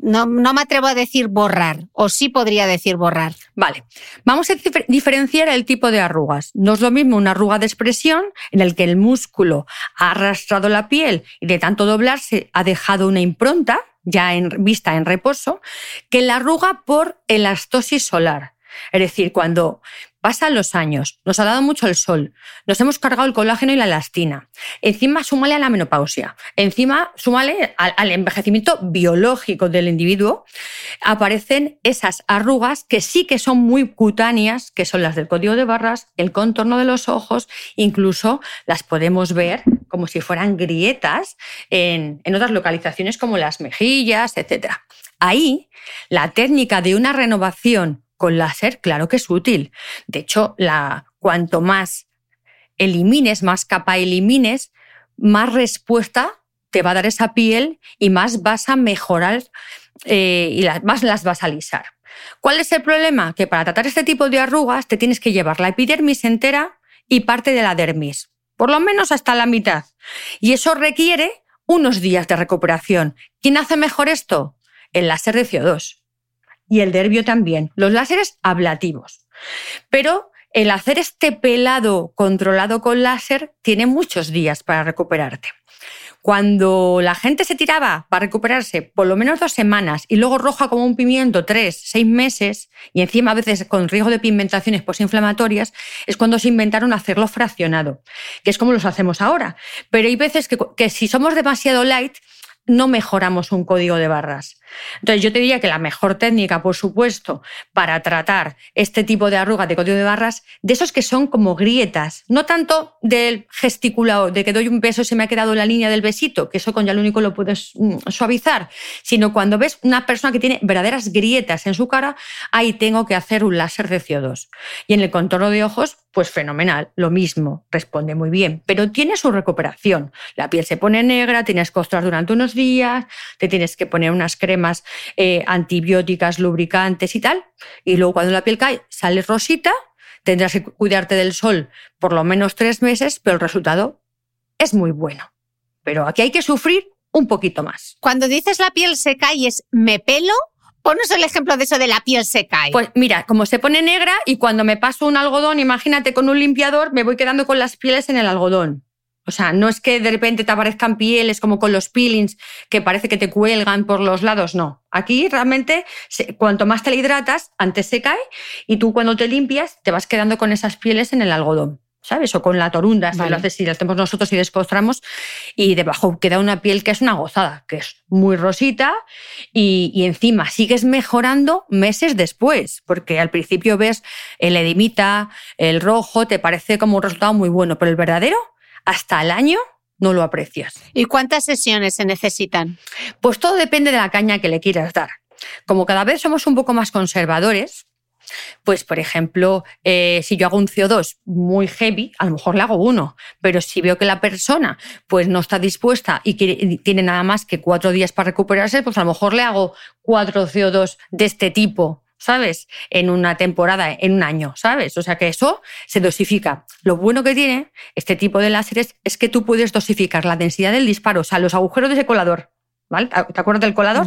No, no, me atrevo a decir borrar, o sí podría decir borrar. Vale, vamos a diferenciar el tipo de arrugas. No es lo mismo una arruga de expresión en el que el músculo ha arrastrado la piel y de tanto doblarse ha dejado una impronta ya en vista en reposo, que la arruga por elastosis solar. Es decir, cuando Pasan los años, nos ha dado mucho el sol, nos hemos cargado el colágeno y la elastina. Encima súmale a la menopausia, encima súmale al, envejecimiento biológico del individuo, aparecen esas arrugas que sí que son muy cutáneas, que son las del código de barras, el contorno de los ojos, incluso las podemos ver como si fueran grietas en, en otras localizaciones como las mejillas, etc. Ahí, la técnica de una renovación con láser, claro que es útil. De hecho, cuanto más elimines, más capa elimines, más respuesta te va a dar esa piel y más vas a mejorar eh, y más las vas a alisar. ¿Cuál es el problema? Que para tratar este tipo de arrugas te tienes que llevar la epidermis entera y parte de la dermis, por lo menos hasta la mitad. Y eso requiere unos días de recuperación. ¿Quién hace mejor esto? El láser de CO2 y el derbio también, los láseres ablativos. Pero el hacer este pelado controlado con láser tiene muchos días para recuperarte. Cuando la gente se tiraba para recuperarse por lo menos dos semanas y luego roja como un pimiento tres, seis meses y encima a veces con riesgo de pigmentaciones posinflamatorias, es cuando se inventaron hacerlo fraccionado, que es como los hacemos ahora. Pero hay veces que si somos demasiado light, no mejoramos un código de barras. Entonces yo te diría que la mejor técnica, por supuesto, para tratar este tipo de arrugas de código de barras, de esos que son como grietas, no tanto del gesticulado, de que doy un beso y se me ha quedado la línea del besito, que eso con ya lo único lo puedes mm, suavizar, sino cuando ves una persona que tiene verdaderas grietas en su cara, ahí tengo que hacer un láser de CO2. Y en el contorno de ojos, pues fenomenal, lo mismo, responde muy bien, pero tiene su recuperación. La piel se pone negra, tienes costras durante unos días, te tienes que poner unas cremas más eh, antibióticas, lubricantes y tal. Y luego cuando la piel cae, sale rosita, tendrás que cuidarte del sol por lo menos tres meses, pero el resultado es muy bueno. Pero aquí hay que sufrir un poquito más. Cuando dices la piel se cae es me pelo, Ponos el ejemplo de eso de la piel se cae. Pues mira, como se pone negra y cuando me paso un algodón, imagínate con un limpiador, me voy quedando con las pieles en el algodón. O sea, no es que de repente te aparezcan pieles como con los peelings que parece que te cuelgan por los lados, no. Aquí realmente, cuanto más te la hidratas, antes se cae y tú cuando te limpias te vas quedando con esas pieles en el algodón. ¿sabes? O con la torunda, si lo haces, si hacemos nosotros y despostramos, y debajo queda una piel que es una gozada, que es muy rosita, y, y, encima sigues mejorando meses después, porque al principio ves el edimita, el rojo, te parece como un resultado muy bueno, pero el verdadero hasta el año no lo aprecias. ¿Y cuántas sesiones se necesitan? Pues todo depende de la caña que le quieras dar. Como cada vez somos un poco más conservadores, pues, por ejemplo, eh, si yo hago un CO2 muy heavy, a lo mejor le hago uno, pero si veo que la persona pues, no está dispuesta y, tiene nada más que cuatro días para recuperarse, pues a lo mejor le hago cuatro CO2 de este tipo ¿sabes? En una temporada, en un año, ¿sabes? O sea que eso se dosifica. Lo bueno que tiene este tipo de láseres es que tú puedes dosificar la densidad del disparo, o sea, los agujeros de ese colador. ¿Vale? ¿Te acuerdas del colador?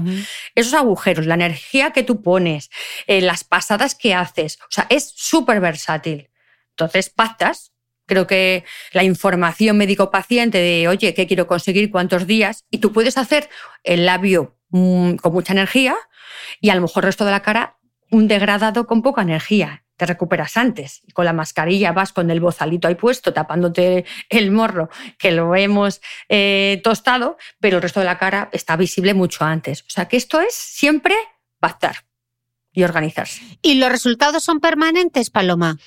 Esos agujeros, la energía que tú pones, eh, las pasadas que haces, o sea, es súper versátil. Entonces, pactas, creo que la información médico-paciente de, oye, ¿qué quiero conseguir? ¿Cuántos días? Y tú puedes hacer el labio mm, con mucha energía y a lo mejor el resto de la cara un degradado con poca energía. Te recuperas antes. Con la mascarilla vas con el bozalito ahí puesto, tapándote el morro, que lo hemos eh, tostado, pero el resto de la cara está visible mucho antes. O sea que esto es siempre pactar y organizarse. ¿Y los resultados son permanentes, Paloma?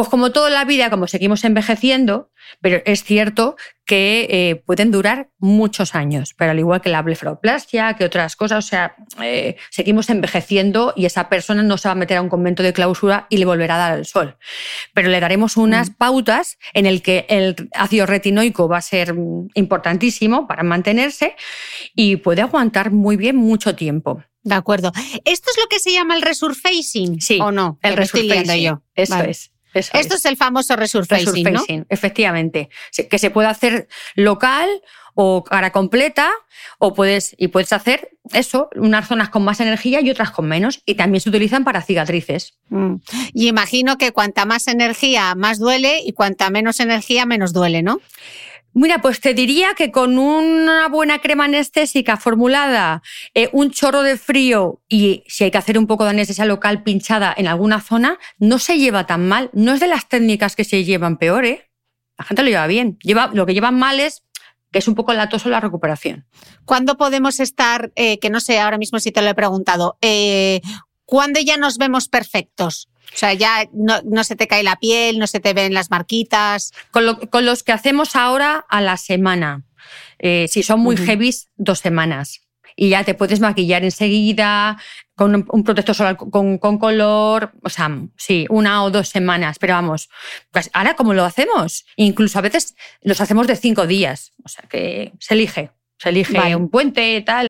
Pues como toda la vida, como seguimos envejeciendo, pero es cierto que eh, pueden durar muchos años, pero al igual que la blefaroplastia, que otras cosas, o sea, eh, seguimos envejeciendo y esa persona no se va a meter a un convento de clausura y le volverá a dar el sol. Pero le daremos unas mm. pautas en el que el ácido retinoico va a ser importantísimo para mantenerse y puede aguantar muy bien mucho tiempo. De acuerdo. ¿Esto es lo que se llama el resurfacing? Sí. ¿O no? El resurfacing. yo. Eso es. Esto es. el famoso resurfacing, resurfacing efectivamente. Que se puede hacer local o cara completa, o puedes, y puedes hacer eso, unas zonas con más energía y otras con menos. Y también se utilizan para cicatrices. Mm. Y imagino que cuanta más energía, más duele, y cuanta menos energía, menos duele, ¿no? Mira, pues te diría que con una buena crema anestésica formulada, eh, un chorro de frío y si hay que hacer un poco de anestesia local pinchada en alguna zona, no se lleva tan mal. No es de las técnicas que se llevan peor, ¿eh? La gente lo lleva bien. Lleva, lo que llevan mal es que es un poco latoso la recuperación. ¿Cuándo podemos estar, eh, que no sé ahora mismo si te lo he preguntado, eh, ¿cuándo ya nos vemos perfectos? O sea, ya no, se te cae la piel, no se te ven las marquitas. Con, los que hacemos ahora a la semana. Eh, si son muy heavy, dos semanas. Y ya te puedes maquillar enseguida con un protector solar con, color. O sea, sí, una o dos semanas. Pero vamos, pues ahora, ¿cómo lo hacemos? Incluso a veces los hacemos de cinco días. O sea, que se elige. Se elige un puente, tal.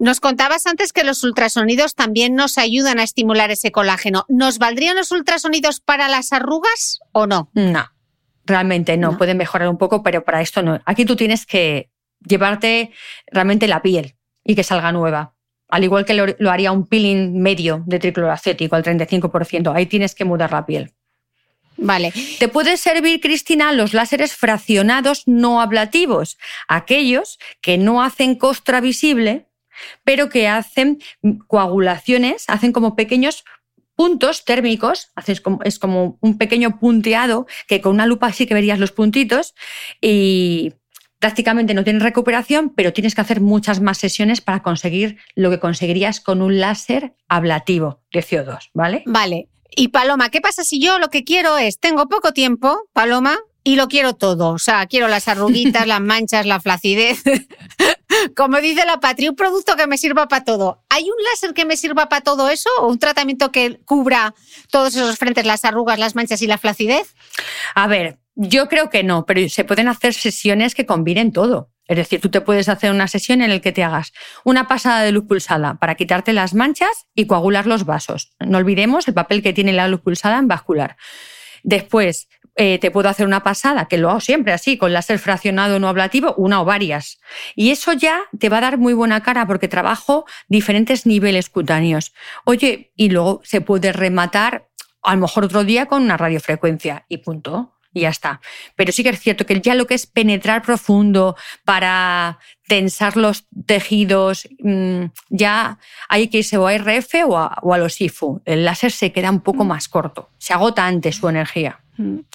Nos contabas antes que los ultrasonidos también nos ayudan a estimular ese colágeno. ¿Nos valdrían los ultrasonidos para las arrugas o no? No, realmente no. Pueden mejorar un poco, pero para esto no. Aquí tú tienes que llevarte realmente la piel y que salga nueva. Al igual que lo, haría un peeling medio de tricloracético al 35%. Ahí tienes que mudar la piel. Vale. Te puede servir, Cristina, los láseres fraccionados no ablativos, aquellos que no hacen costra visible, pero que hacen coagulaciones, hacen como pequeños puntos térmicos, es como un pequeño punteado que con una lupa sí que verías los puntitos y prácticamente no tienes recuperación, pero tienes que hacer muchas más sesiones para conseguir lo que conseguirías con un láser ablativo de CO2, ¿vale? Vale. Y Paloma, ¿qué pasa si yo lo que quiero es, tengo poco tiempo, Paloma, y lo quiero todo. O sea, quiero las arruguitas, las manchas, la flacidez. Como dice la Patria, un producto que me sirva para todo. ¿Hay un láser que me sirva para todo eso o un tratamiento que cubra todos esos frentes, las arrugas, las manchas y la flacidez? A ver, yo creo que no, pero se pueden hacer sesiones que combinen todo. Es decir, tú te puedes hacer una sesión en la que te hagas una pasada de luz pulsada para quitarte las manchas y coagular los vasos. No olvidemos el papel que tiene la luz pulsada en vascular. Después, eh, te puedo hacer una pasada, que lo hago siempre así, con láser fraccionado no ablativo, una o varias. Y eso ya te va a dar muy buena cara porque trabajo diferentes niveles cutáneos. Oye, y luego se puede rematar a lo mejor otro día con una radiofrecuencia y punto. Y ya está. Pero sí que es cierto que ya lo que es penetrar profundo para tensar los tejidos, mm, ya hay que irse o a RF o a, o a los IFU. El láser se queda un poco mm. más corto, se agota antes su energía.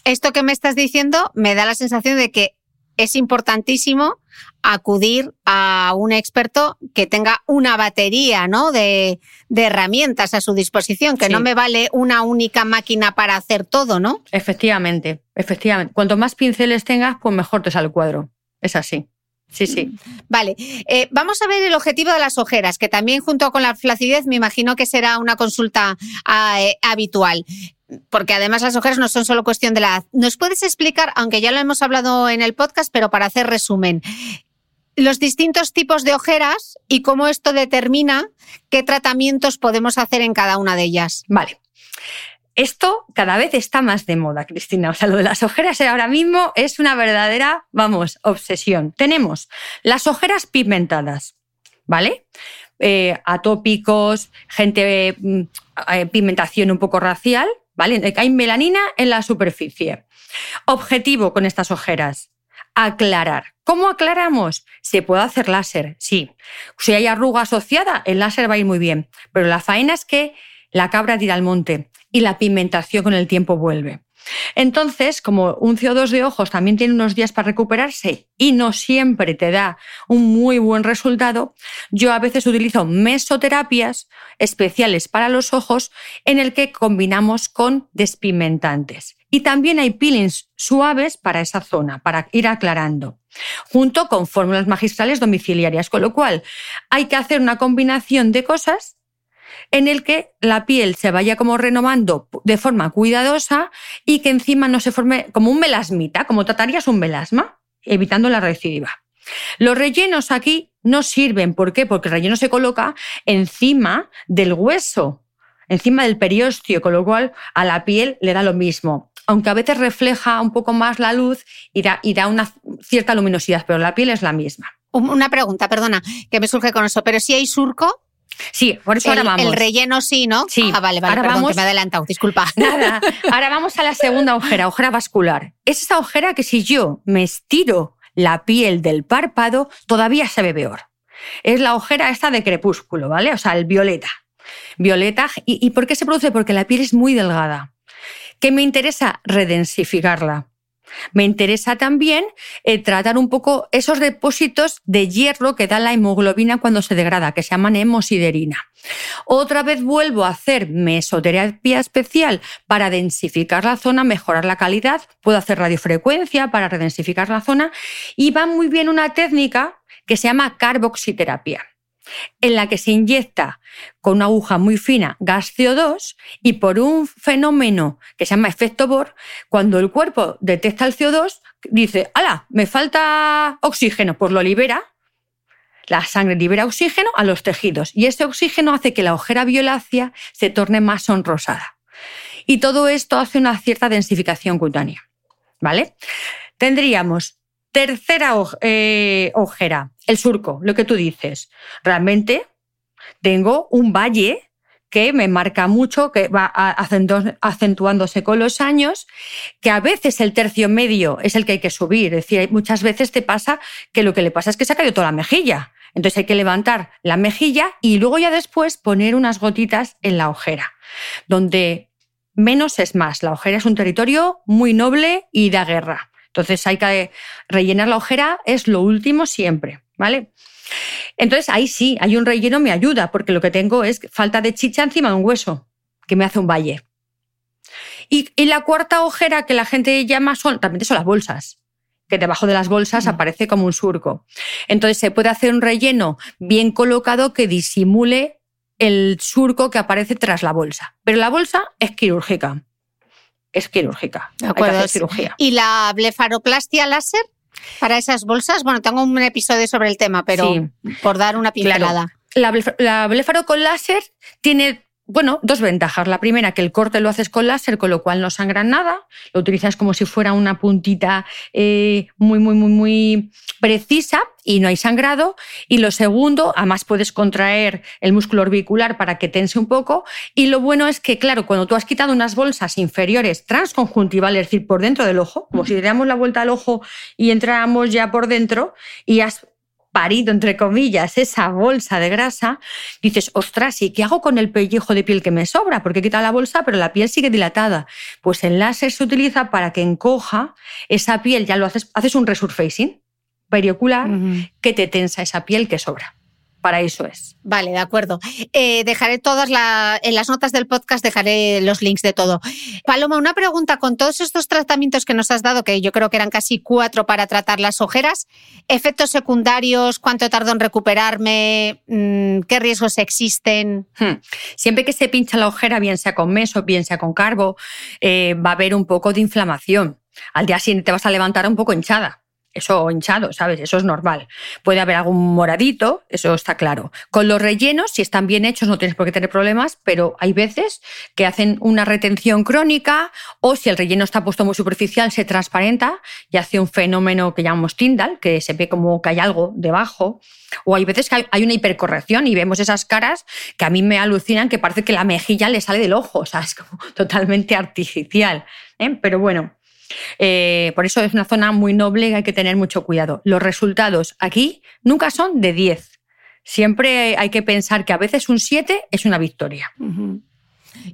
Esto que me estás diciendo me da la sensación de que es importantísimo acudir a un experto que tenga una batería ¿no? de, herramientas a su disposición, que no me vale una única máquina para hacer todo, ¿no? Efectivamente, efectivamente. Cuanto más pinceles tengas, pues mejor te sale el cuadro. Es así. Sí, sí. Vale, eh, vamos a ver el objetivo de las ojeras, que también junto con la flacidez me imagino que será una consulta ah, eh, habitual porque además las ojeras no son solo cuestión de la edad. ¿Nos puedes explicar, aunque ya lo hemos hablado en el podcast, pero para hacer resumen, los distintos tipos de ojeras y cómo esto determina qué tratamientos podemos hacer en cada una de ellas. Vale. Esto cada vez está más de moda, Cristina. O sea, lo de las ojeras ahora mismo es una verdadera, vamos, obsesión. Tenemos las ojeras pigmentadas, ¿vale? Eh, atópicos, gente, mm, eh, pigmentación un poco racial, ¿vale? Hay melanina en la superficie. Objetivo con estas ojeras, aclarar. ¿Cómo aclaramos? Se puede hacer láser, sí. Si hay arruga asociada, el láser va a ir muy bien. Pero la faena es que la cabra tira al monte y la pigmentación con el tiempo vuelve. Entonces, como un CO2 de ojos también tiene unos días para recuperarse y no siempre te da un muy buen resultado, yo a veces utilizo mesoterapias especiales para los ojos en el que combinamos con despigmentantes. Y también hay peelings suaves para esa zona, para ir aclarando, junto con fórmulas magistrales domiciliarias, con lo cual hay que hacer una combinación de cosas en el que la piel se vaya como renovando de forma cuidadosa y que encima no se forme como un melasmita, como tratarías un melasma, evitando la recidiva. Los rellenos aquí no sirven. ¿Por qué? Porque el relleno se coloca encima del hueso, encima del periósteo, con lo cual a la piel le da lo mismo. Aunque a veces refleja un poco más la luz y da, y da una cierta luminosidad, pero la piel es la misma. Una pregunta, perdona, que me surge con eso, pero si hay surco, Sí, por eso el, ahora vamos. El relleno sí, ¿no? Sí. Ah, vale, vale, ahora perdón, vamos, que me he adelantado, disculpa. Nada, ahora vamos a la segunda ojera, ojera vascular. Es esa ojera que si yo me estiro la piel del párpado, todavía se ve peor. Es la ojera esta de crepúsculo, ¿vale? O sea, el violeta. Violeta. ¿Y, y por qué se produce? Porque la piel es muy delgada. ¿Qué me interesa? Redensificarla. Me interesa también eh, tratar un poco esos depósitos de hierro que da la hemoglobina cuando se degrada, que se llaman hemosiderina. Otra vez vuelvo a hacer mesoterapia especial para densificar la zona, mejorar la calidad. Puedo hacer radiofrecuencia para redensificar la zona. Y va muy bien una técnica que se llama carboxiterapia en la que se inyecta con una aguja muy fina gas CO2 y por un fenómeno que se llama efecto Bohr, cuando el cuerpo detecta el CO2, dice, ¡hala! Me falta oxígeno, pues lo libera. La sangre libera oxígeno a los tejidos y ese oxígeno hace que la ojera violácea se torne más sonrosada. Y todo esto hace una cierta densificación cutánea. ¿Vale? Tendríamos tercera eh, ojera, el surco, lo que tú dices. Realmente tengo un valle que me marca mucho, que va acentuándose con los años, que a veces el tercio medio es el que hay que subir. Es decir, muchas veces te pasa que lo que le pasa es que se ha caído toda la mejilla. Entonces hay que levantar la mejilla y luego ya después poner unas gotitas en la ojera, donde menos es más. La ojera es un territorio muy noble y da guerra. Entonces hay que rellenar la ojera, es lo último siempre. ¿Vale? Entonces ahí sí, hay un relleno, me ayuda, porque lo que tengo es falta de chicha encima de un hueso, que me hace un valle. Y, la cuarta ojera que la gente llama son, también son las bolsas, que debajo de las bolsas aparece como un surco. Entonces se puede hacer un relleno bien colocado que disimule el surco que aparece tras la bolsa. Pero la bolsa es quirúrgica. Es quirúrgica. De acuerdo. Hay que hacer cirugía. ¿Y la blefaroplastia láser? Para esas bolsas, bueno, tengo un episodio sobre el tema, pero por dar una pincelada. La, la blefaro con láser tiene bueno, dos ventajas. La primera, que el corte lo haces con láser, con lo cual no sangra nada. Lo utilizas como si fuera una puntita eh, muy, muy, muy, muy precisa y no hay sangrado. Y lo segundo, además puedes contraer el músculo orbicular para que tense un poco. Y lo bueno es que, claro, cuando tú has quitado unas bolsas inferiores transconjuntivales, es decir, por dentro del ojo, como si le damos la vuelta al ojo y entráramos ya por dentro y has parido, entre comillas, esa bolsa de grasa, dices, ostras, ¿y qué hago con el pellejo de piel que me sobra? Porque quita la bolsa, pero la piel sigue dilatada. Pues el láser se utiliza para que encoja esa piel, ya lo haces, haces un resurfacing periocular que te tensa esa piel que sobra para eso es. Vale, de acuerdo. Eh, dejaré todas en las notas del podcast, dejaré los links de todo. Paloma, una pregunta, con todos estos tratamientos que nos has dado, que yo creo que eran casi cuatro para tratar las ojeras, efectos secundarios, cuánto tardo en recuperarme, mm, qué riesgos existen. Hmm. Siempre que se pincha la ojera, bien sea con meso, bien sea con carbo, eh, va a haber un poco de inflamación. Al día siguiente te vas a levantar un poco hinchada eso hinchado, ¿sabes? Eso es normal. Puede haber algún moradito, eso está claro. Con los rellenos, si están bien hechos, no tienes por qué tener problemas, pero hay veces que hacen una retención crónica o si el relleno está puesto muy superficial, se transparenta y hace un fenómeno que llamamos Tyndall, que se ve como que hay algo debajo. O hay veces que hay una hipercorrección y vemos esas caras que a mí me alucinan, que parece que la mejilla le sale del ojo, o sea, es como totalmente artificial. ¿eh? Pero bueno, eh, por eso es una zona muy noble y hay que tener mucho cuidado. Los resultados aquí nunca son de 10. Siempre hay que pensar que a veces un 7 es una victoria.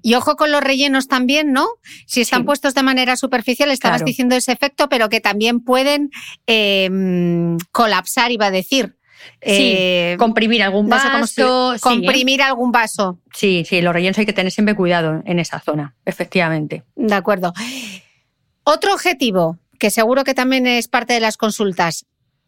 Y ojo con los rellenos también, ¿no? Si están puestos de manera superficial, estabas diciendo ese efecto, pero que también pueden em, colapsar, iba a decir. Sí, eh, comprimir algún vaso. comprimir algún vaso. Sí, sí, los rellenos hay que tener siempre cuidado en esa zona, efectivamente. De acuerdo. Otro objetivo, que seguro que también es parte de las consultas,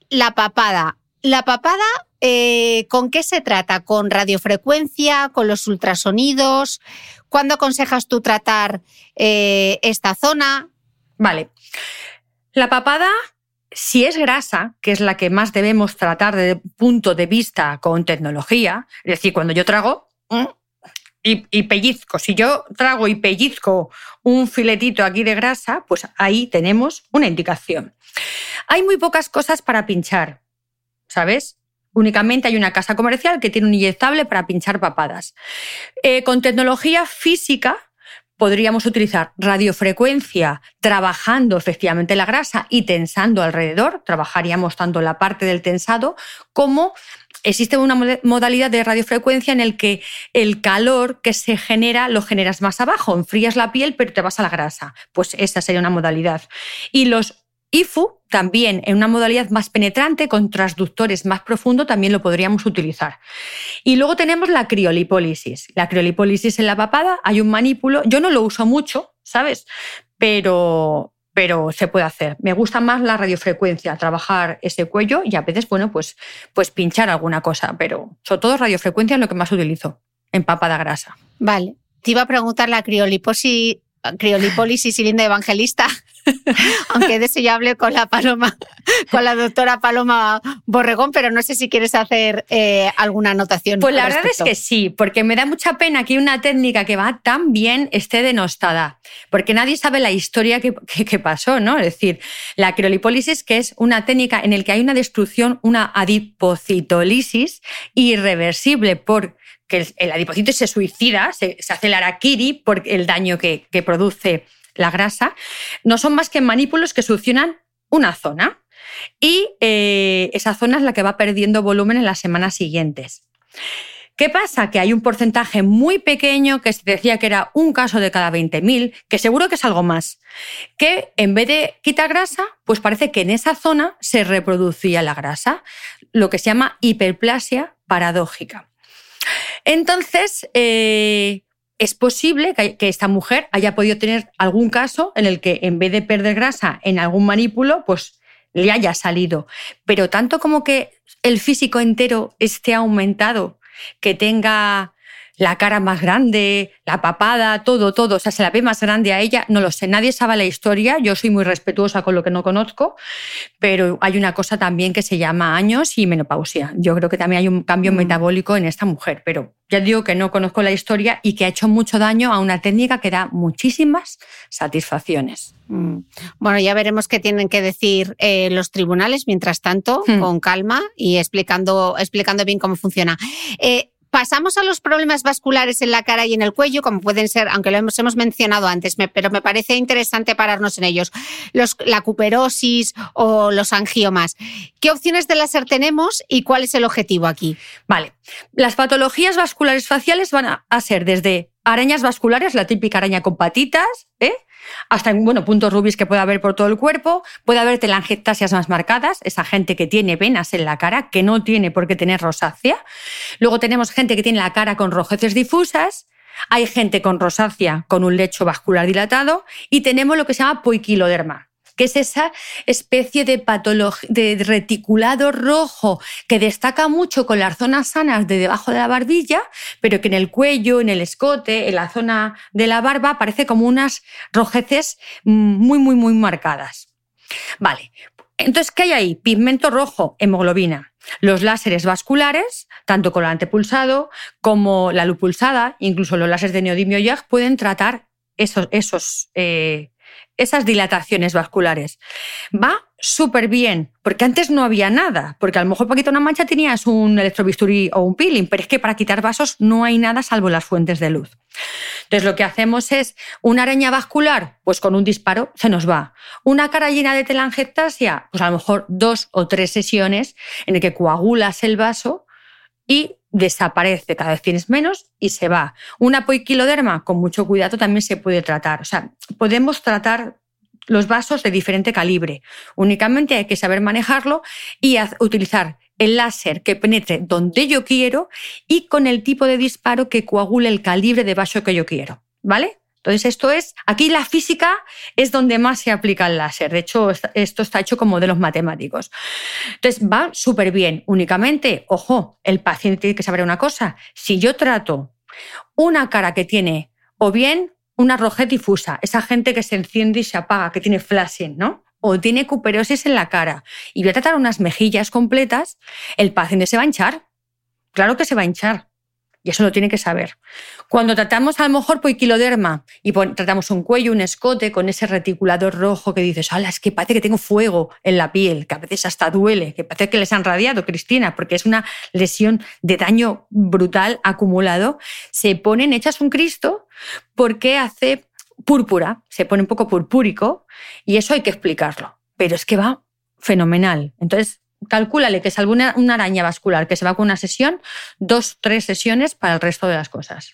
la papada. La papada, eh, ¿con qué se trata? ¿Con radiofrecuencia? ¿Con los ultrasonidos? ¿Cuándo aconsejas tú tratar eh, esta zona? Vale. La papada, si es grasa, que es la que más debemos tratar desde el punto de vista con tecnología, es decir, cuando yo trago, y, pellizco. Si yo trago y pellizco un filetito aquí de grasa, pues ahí tenemos una indicación. Hay muy pocas cosas para pinchar, ¿sabes? Únicamente hay una casa comercial que tiene un inyectable para pinchar papadas. Eh, con tecnología física podríamos utilizar radiofrecuencia trabajando efectivamente la grasa y tensando alrededor. Trabajaríamos tanto la parte del tensado como existe una modalidad de radiofrecuencia en el que el calor que se genera lo generas más abajo, enfrías la piel pero te vas a la grasa. Pues esa sería una modalidad. Y los IFU también en una modalidad más penetrante, con transductores más profundos, también lo podríamos utilizar. Y luego tenemos la criolipólisis. La criolipólisis en la papada, hay un manípulo, yo no lo uso mucho, ¿sabes? Pero, pero se puede hacer. Me gusta más la radiofrecuencia, trabajar ese cuello y a veces, bueno, pues, pues pinchar alguna cosa, pero sobre todo radiofrecuencia es lo que más utilizo, en papada grasa. Vale. Te iba a preguntar la criolipólisis criolipólisis y linda evangelista, aunque de eso ya hablé con la Paloma, con la doctora Paloma Borregón, pero no sé si quieres hacer eh, alguna anotación. Pues la verdad es que sí, porque me da mucha pena que una técnica que va tan bien esté denostada, porque nadie sabe la historia que, pasó, ¿no? Es decir, la criolipólisis, que es una técnica en la que hay una destrucción, una adipocitolisis irreversible por que el, adipocito se suicida, se, hace el araquiri por el daño que, produce la grasa, no son más que manípulos que succionan una zona y eh, esa zona es la que va perdiendo volumen en las semanas siguientes. ¿Qué pasa? Que hay un porcentaje muy pequeño, que se decía que era un caso de cada 20.000, que seguro que es algo más, que en vez de quitar grasa, pues parece que en esa zona se reproducía la grasa, lo que se llama hiperplasia paradójica. Entonces, eh, es posible que, esta mujer haya podido tener algún caso en el que en vez de perder grasa en algún manípulo, pues le haya salido. Pero tanto como que el físico entero esté aumentado, que tenga la cara más grande, la papada, todo, todo, o sea, se la ve más grande a ella, no lo sé, nadie sabe la historia, yo soy muy respetuosa con lo que no conozco, pero hay una cosa también que se llama años y menopausia. Yo creo que también hay un cambio mm. metabólico en esta mujer, pero ya digo que no conozco la historia y que ha hecho mucho daño a una técnica que da muchísimas satisfacciones. Mm. Bueno, ya veremos qué tienen que decir eh, los tribunales, mientras tanto, hmm. con calma y explicando, explicando bien cómo funciona. Eh, Pasamos a los problemas vasculares en la cara y en el cuello, como pueden ser, aunque lo hemos, hemos mencionado antes, pero me parece interesante pararnos en ellos. Los, la cuperosis o los angiomas. ¿Qué opciones de láser tenemos y cuál es el objetivo aquí? Vale. Las patologías vasculares faciales van a ser desde arañas vasculares, la típica araña con patitas, ¿eh? hasta bueno, puntos rubis que puede haber por todo el cuerpo, puede haber telangiectasias más marcadas, esa gente que tiene venas en la cara, que no tiene por qué tener rosácea. Luego tenemos gente que tiene la cara con rojeces difusas, hay gente con rosácea con un lecho vascular dilatado y tenemos lo que se llama poiquiloderma, que es esa especie de, de reticulado rojo que destaca mucho con las zonas sanas de debajo de la barbilla, pero que en el cuello, en el escote, en la zona de la barba, parece como unas rojeces muy, muy, muy marcadas. Vale, Entonces, ¿qué hay ahí? Pigmento rojo, hemoglobina. Los láseres vasculares, tanto con el antepulsado como la luz pulsada, incluso los láseres de neodimio YAG, pueden tratar esos, esos eh, esas dilataciones vasculares. Va súper bien, porque antes no había nada, porque a lo mejor para quitar una mancha tenías un electrobisturí o un peeling, pero es que para quitar vasos no hay nada salvo las fuentes de luz. Entonces lo que hacemos es una araña vascular, pues con un disparo se nos va. Una cara llena de telangiectasia, pues a lo mejor dos o tres sesiones en el que coagulas el vaso y desaparece, cada vez tienes menos y se va. Una poiquiloderma, con mucho cuidado, también se puede tratar. O sea, podemos tratar los vasos de diferente calibre. Únicamente hay que saber manejarlo y utilizar el láser que penetre donde yo quiero y con el tipo de disparo que coagule el calibre de vaso que yo quiero. ¿Vale? Entonces, esto es, aquí la física es donde más se aplica el láser. De hecho, esto está hecho con modelos matemáticos. Entonces, va súper bien. Únicamente, ojo, el paciente tiene que saber una cosa. Si yo trato una cara que tiene o bien una rojez difusa, esa gente que se enciende y se apaga, que tiene flashing, ¿no? O tiene cuperosis en la cara, y voy a tratar unas mejillas completas, el paciente se va a hinchar. Claro que se va a hinchar. Y eso lo tiene que saber. Cuando tratamos a lo mejor poiquiloderma y tratamos un cuello, un escote con ese reticulador rojo que dices, ¡hala! Es que parece que tengo fuego en la piel, que a veces hasta duele, que parece que les han radiado, Cristina, porque es una lesión de daño brutal acumulado. Se ponen hechas un Cristo porque hace púrpura, se pone un poco purpúrico y eso hay que explicarlo. Pero es que va fenomenal. Entonces, calcúlale que salvo una, araña vascular que se va con una sesión, dos, tres sesiones para el resto de las cosas.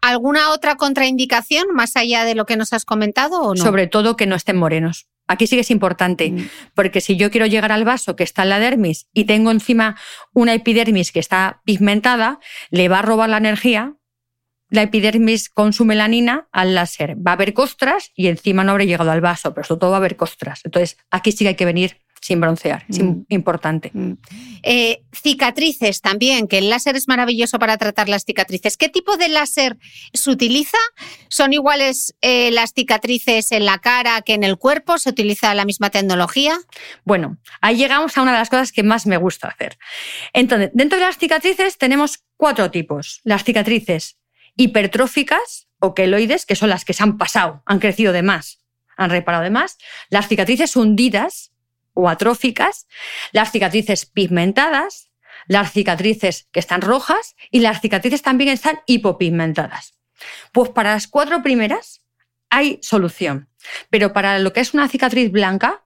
¿Alguna otra contraindicación más allá de lo que nos has comentado o no? Sobre todo que no estén morenos. Aquí sí que es importante, mm. porque si yo quiero llegar al vaso que está en la dermis y tengo encima una epidermis que está pigmentada, le va a robar la energía. La epidermis con su melanina al láser. Va a haber costras y encima no habré llegado al vaso, pero sobre todo va a haber costras. Entonces, aquí sí que hay que venir sin broncear, es mm. importante. Mm. Eh, cicatrices también, que el láser es maravilloso para tratar las cicatrices. ¿Qué tipo de láser se utiliza? ¿Son iguales eh, las cicatrices en la cara que en el cuerpo? ¿Se utiliza la misma tecnología? Bueno, ahí llegamos a una de las cosas que más me gusta hacer. Entonces, dentro de las cicatrices tenemos cuatro tipos. Las cicatrices hipertróficas o queloides, que son las que se han pasado, han crecido de más, han reparado de más. Las cicatrices hundidas, atróficas, las cicatrices pigmentadas, las cicatrices que están rojas y las cicatrices también están hipopigmentadas. Pues para las cuatro primeras hay solución, pero para lo que es una cicatriz blanca,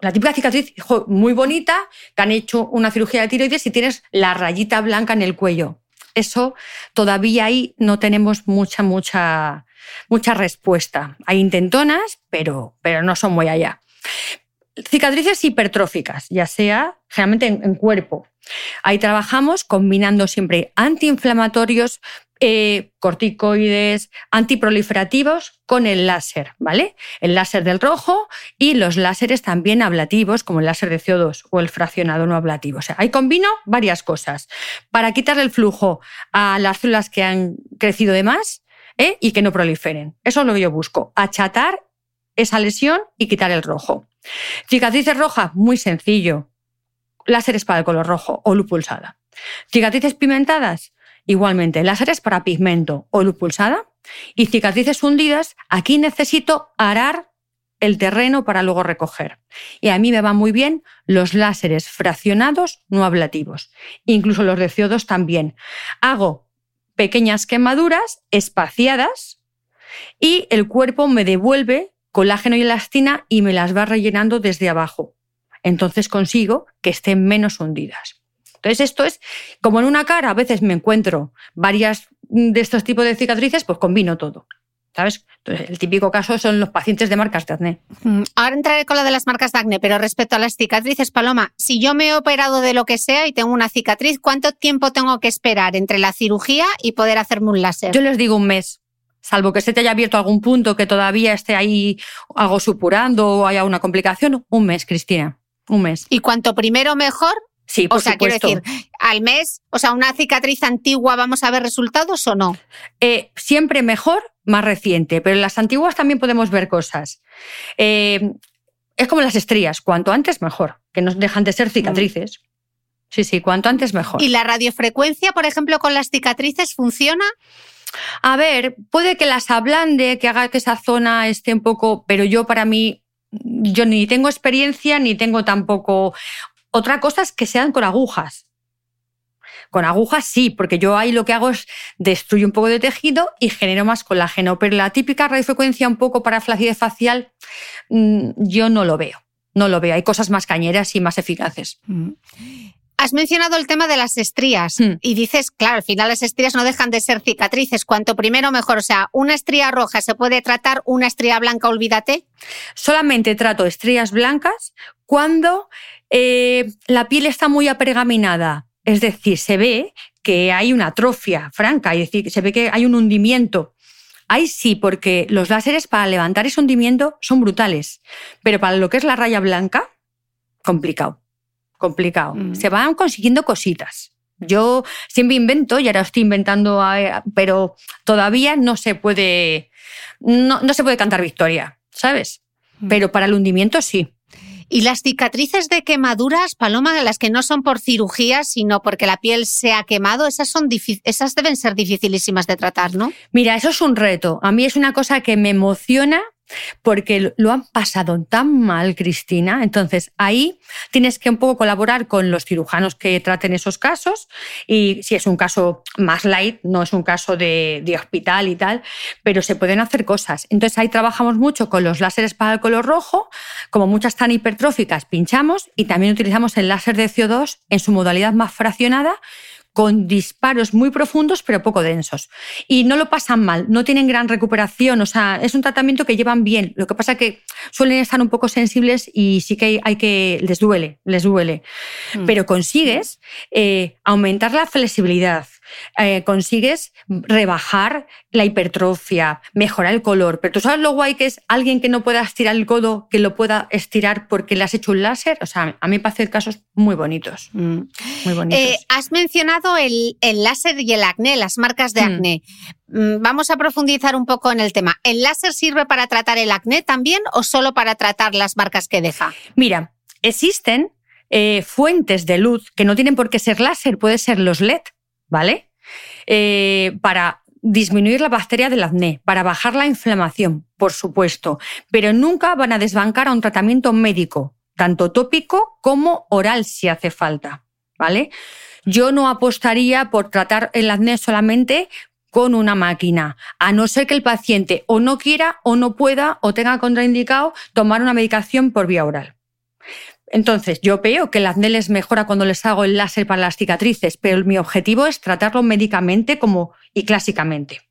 la típica cicatriz muy bonita, que han hecho una cirugía de tiroides y tienes la rayita blanca en el cuello. Eso todavía ahí no tenemos mucha, mucha, mucha respuesta. Hay intentonas, pero, pero no son muy allá. Cicatrices hipertróficas, ya sea generalmente en, cuerpo. Ahí trabajamos combinando siempre antiinflamatorios, eh, corticoides, antiproliferativos con el láser, ¿vale? El láser del rojo y los láseres también ablativos, como el láser de CO2 o el fraccionado no ablativo. O sea, ahí combino varias cosas para quitarle el flujo a las células que han crecido de más ¿eh? y que no proliferen. Eso es lo que yo busco, achatar esa lesión y quitar el rojo. Cicatrices rojas, muy sencillo. Láseres para el color rojo o luz pulsada. Cicatrices pigmentadas, igualmente. Láseres para pigmento o luz pulsada. Y cicatrices hundidas, aquí necesito arar el terreno para luego recoger. Y a mí me van muy bien los láseres fraccionados no ablativos, incluso los de CO2 también. Hago pequeñas quemaduras espaciadas y el cuerpo me devuelve colágeno y elastina y me las va rellenando desde abajo. Entonces consigo que estén menos hundidas. Entonces esto es como en una cara, a veces me encuentro varias de estos tipos de cicatrices, pues combino todo. ¿Sabes? Entonces, el típico caso son los pacientes de marcas de acné. Mm, ahora entraré con lo de las marcas de acné, pero respecto a las cicatrices, Paloma, si yo me he operado de lo que sea y tengo una cicatriz, ¿cuánto tiempo tengo que esperar entre la cirugía y poder hacerme un láser? Yo les digo un mes salvo que se te haya abierto algún punto que todavía esté ahí algo supurando o haya una complicación, un mes, Cristina, un mes. ¿Y cuanto primero mejor? Sí, por o sea, quiero decir, al mes, o sea, una cicatriz antigua, ¿vamos a ver resultados o no? Eh, siempre mejor, más reciente, pero en las antiguas también podemos ver cosas. Eh, es como las estrías, cuanto antes mejor, que no dejan de ser cicatrices. Sí, sí, cuanto antes mejor. ¿Y la radiofrecuencia, por ejemplo, con las cicatrices funciona? A ver, puede que las ablande, que haga que esa zona esté un poco, pero yo para mí, yo ni tengo experiencia ni tengo tampoco... Otra cosa es que sean con agujas. Con agujas sí, porque yo ahí lo que hago es destruyo un poco de tejido y genero más colágeno, pero la típica radiofrecuencia un poco para flacidez facial, mm, yo no lo veo. No lo veo. Hay cosas más cañeras y más eficaces. Mm. Has mencionado el tema de las estrías hmm. y dices, claro, al final las estrías no dejan de ser cicatrices. Cuanto primero mejor. O sea, una estría roja se puede tratar, una estría blanca, olvídate. Solamente trato estrías blancas cuando eh, la piel está muy apergaminada. Es decir, se ve que hay una atrofia franca, es decir, se ve que hay un hundimiento. Ahí sí, porque los láseres para levantar ese hundimiento son brutales, pero para lo que es la raya blanca, complicado complicado. Mm. Se van consiguiendo cositas. Yo siempre invento y ahora estoy inventando, pero todavía no se puede, no, no se puede cantar victoria, ¿sabes? Mm. Pero para el hundimiento sí. Y las cicatrices de quemaduras, Paloma, las que no son por cirugía, sino porque la piel se ha quemado, esas, son esas deben ser dificilísimas de tratar, ¿no? Mira, eso es un reto. A mí es una cosa que me emociona porque lo han pasado tan mal, Cristina. Entonces, ahí tienes que un poco colaborar con los cirujanos que traten esos casos y si es un caso más light, no es un caso de, hospital y tal, pero se pueden hacer cosas. Entonces, ahí trabajamos mucho con los láseres para el color rojo, como muchas tan hipertróficas, pinchamos y también utilizamos el láser de CO2 en su modalidad más fraccionada con disparos muy profundos pero poco densos. Y no lo pasan mal, no tienen gran recuperación, o sea, es un tratamiento que llevan bien. Lo que pasa es que suelen estar un poco sensibles y sí que hay, que, les duele, les duele. Mm. Pero consigues eh, aumentar la flexibilidad, eh, consigues rebajar la hipertrofia, mejorar el color. Pero tú sabes lo guay que es alguien que no pueda estirar el codo, que lo pueda estirar porque le has hecho un láser. O sea, a mí me parece casos muy bonitos. Mm. Muy bonitos. Eh, has mencionado el, láser y el acné, las marcas de mm. acné. Mm, vamos a profundizar un poco en el tema. ¿El láser sirve para tratar el acné también o solo para tratar las marcas que deja? Mira, existen eh, fuentes de luz que no tienen por qué ser láser, puede ser los LED. ¿Vale? Eh, para disminuir la bacteria del acné, para bajar la inflamación, por supuesto, pero nunca van a desbancar a un tratamiento médico, tanto tópico como oral si hace falta, ¿vale? Yo no apostaría por tratar el acné solamente con una máquina, a no ser que el paciente o no quiera o no pueda o tenga contraindicado tomar una medicación por vía oral. Entonces, yo veo que el acné les mejora cuando les hago el láser para las cicatrices, pero mi objetivo es tratarlo médicamente como y clásicamente.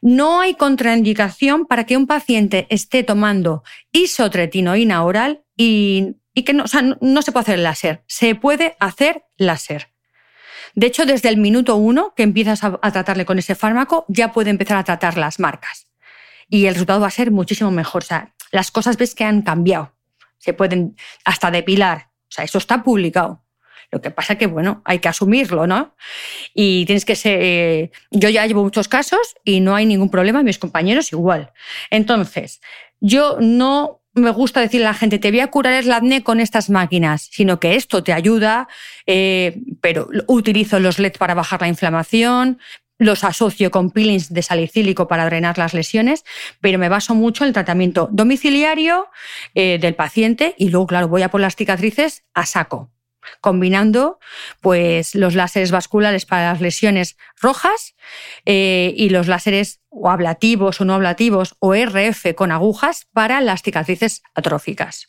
No hay contraindicación para que un paciente esté tomando isotretinoína oral y, que no, no se puede hacer el láser. Se puede hacer láser. De hecho, desde el minuto uno que empiezas a, a tratarle con ese fármaco, ya puede empezar a tratar las marcas. Y el resultado va a ser muchísimo mejor. O sea, las cosas ves que han cambiado se pueden hasta depilar. O sea, eso está publicado. Lo que pasa que, bueno, hay que asumirlo, ¿no? Y tienes que ser... Eh, yo ya llevo muchos casos y no hay ningún problema, mis compañeros igual. Entonces, yo no me gusta decirle a la gente, te voy a curar el acné con estas máquinas, sino que esto te ayuda, eh, pero utilizo los LED para bajar la inflamación, los asocio con peelings de salicílico para drenar las lesiones, pero me baso mucho en el tratamiento domiciliario eh, del paciente y luego, claro, voy a por las cicatrices a saco, combinando pues, los láseres vasculares para las lesiones rojas eh, y los láseres o ablativos o no ablativos o RF con agujas para las cicatrices atróficas.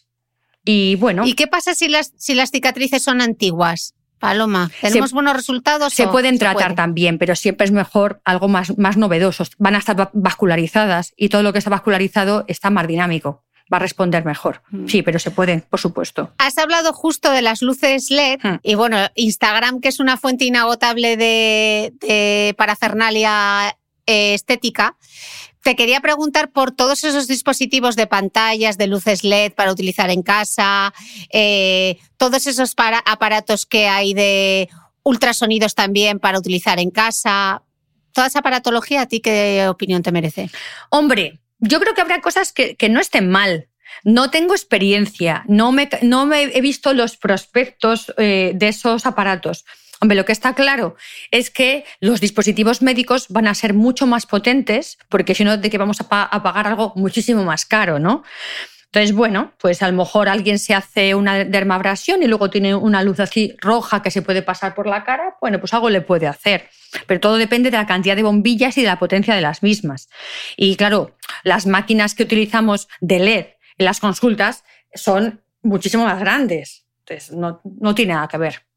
Y bueno. ¿Y qué pasa si las, si las cicatrices son antiguas? Paloma, ¿tenemos buenos resultados? Se pueden tratar también, pero siempre es mejor algo más, más novedoso. Van a estar vascularizadas y todo lo que está vascularizado está más dinámico va a responder mejor. Mm. Sí, pero se pueden, por supuesto. Has hablado justo de las luces LED hmm. y bueno, Instagram, que es una fuente inagotable de, de parafernalia eh, estética, te quería preguntar por todos esos dispositivos de pantallas, de luces LED para utilizar en casa, eh, todos esos aparatos que hay de ultrasonidos también para utilizar en casa. Toda esa aparatología, ¿a ti qué opinión te merece? Hombre, yo creo que habrá cosas que, no estén mal. No tengo experiencia, no me, he visto los prospectos eh, de esos aparatos. Hombre, lo que está claro es que los dispositivos médicos van a ser mucho más potentes, porque si no, de que vamos a, a pagar algo muchísimo más caro, ¿no? Entonces, bueno, pues a lo mejor alguien se hace una dermabrasión y luego tiene una luz así roja que se puede pasar por la cara, bueno, pues algo le puede hacer. Pero todo depende de la cantidad de bombillas y de la potencia de las mismas. Y claro, las máquinas que utilizamos de LED en las consultas son muchísimo más grandes. Entonces, no, no tiene nada que ver.